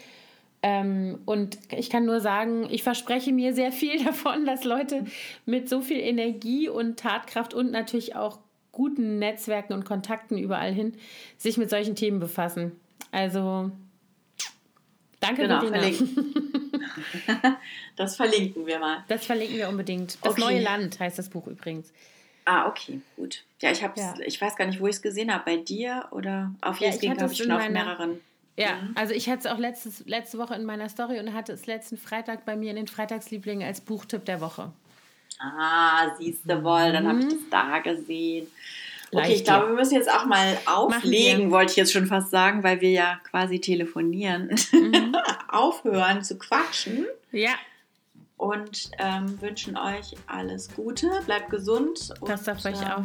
Ähm, und ich kann nur sagen, ich verspreche mir sehr viel <laughs> davon, dass Leute mit so viel Energie und Tatkraft und natürlich auch guten Netzwerken und Kontakten überall hin sich mit solchen Themen befassen. Also danke, genau. Verlinken. <laughs> <laughs> das verlinken wir mal. Das verlinken wir unbedingt. Das okay. neue Land heißt das Buch übrigens. Ah, okay, gut. Ja, ich habe ja. ich weiß gar nicht, wo ich es gesehen habe, bei dir oder auf ja, YouTube habe ich schon auf mehreren. Ja, mhm. also ich hatte es auch letztes, letzte Woche in meiner Story und hatte es letzten Freitag bei mir in den Freitagslieblingen als Buchtipp der Woche. Ah, siehst du wohl, dann habe ich das da gesehen. Okay, ich glaube, wir müssen jetzt auch mal auflegen, wollte ich jetzt schon fast sagen, weil wir ja quasi telefonieren. Mhm. <laughs> Aufhören zu quatschen. Ja. Und ähm, wünschen euch alles Gute, bleibt gesund. Passt auf euch auf.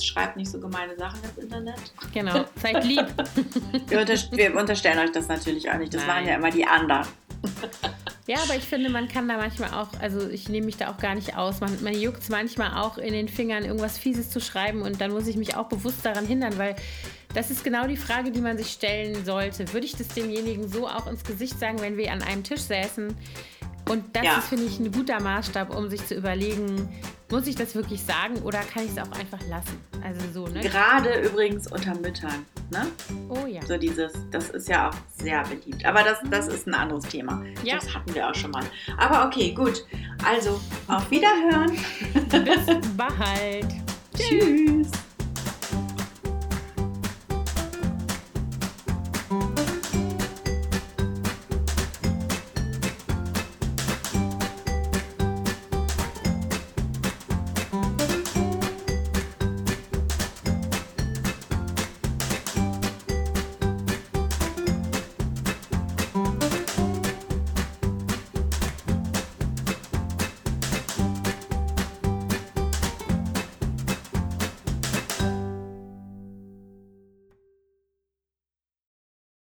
Schreibt nicht so gemeine Sachen ins Internet. Genau, seid lieb. <laughs> wir, unterst wir, unterstellen euch das natürlich auch nicht. Das Nein. waren ja immer die anderen. <laughs> Ja, aber ich finde, man kann da manchmal auch, also ich nehme mich da auch gar nicht aus. Man, man juckt es manchmal auch in den Fingern, irgendwas Fieses zu schreiben und dann muss ich mich auch bewusst daran hindern, weil das ist genau die Frage, die man sich stellen sollte. Würde ich das demjenigen so auch ins Gesicht sagen, wenn wir an einem Tisch säßen? Und das ja. ist, finde ich, ein guter Maßstab, um sich zu überlegen, muss ich das wirklich sagen oder kann ich es auch einfach lassen? Also so, ne? Gerade übrigens unter Müttern, ne? Oh ja. So dieses, das ist ja auch sehr beliebt. Aber das, das ist ein anderes Thema. Ja. Das hatten wir auch schon mal. Aber okay, gut. Also, auf Wiederhören. Bis <laughs> bald. Tschüss.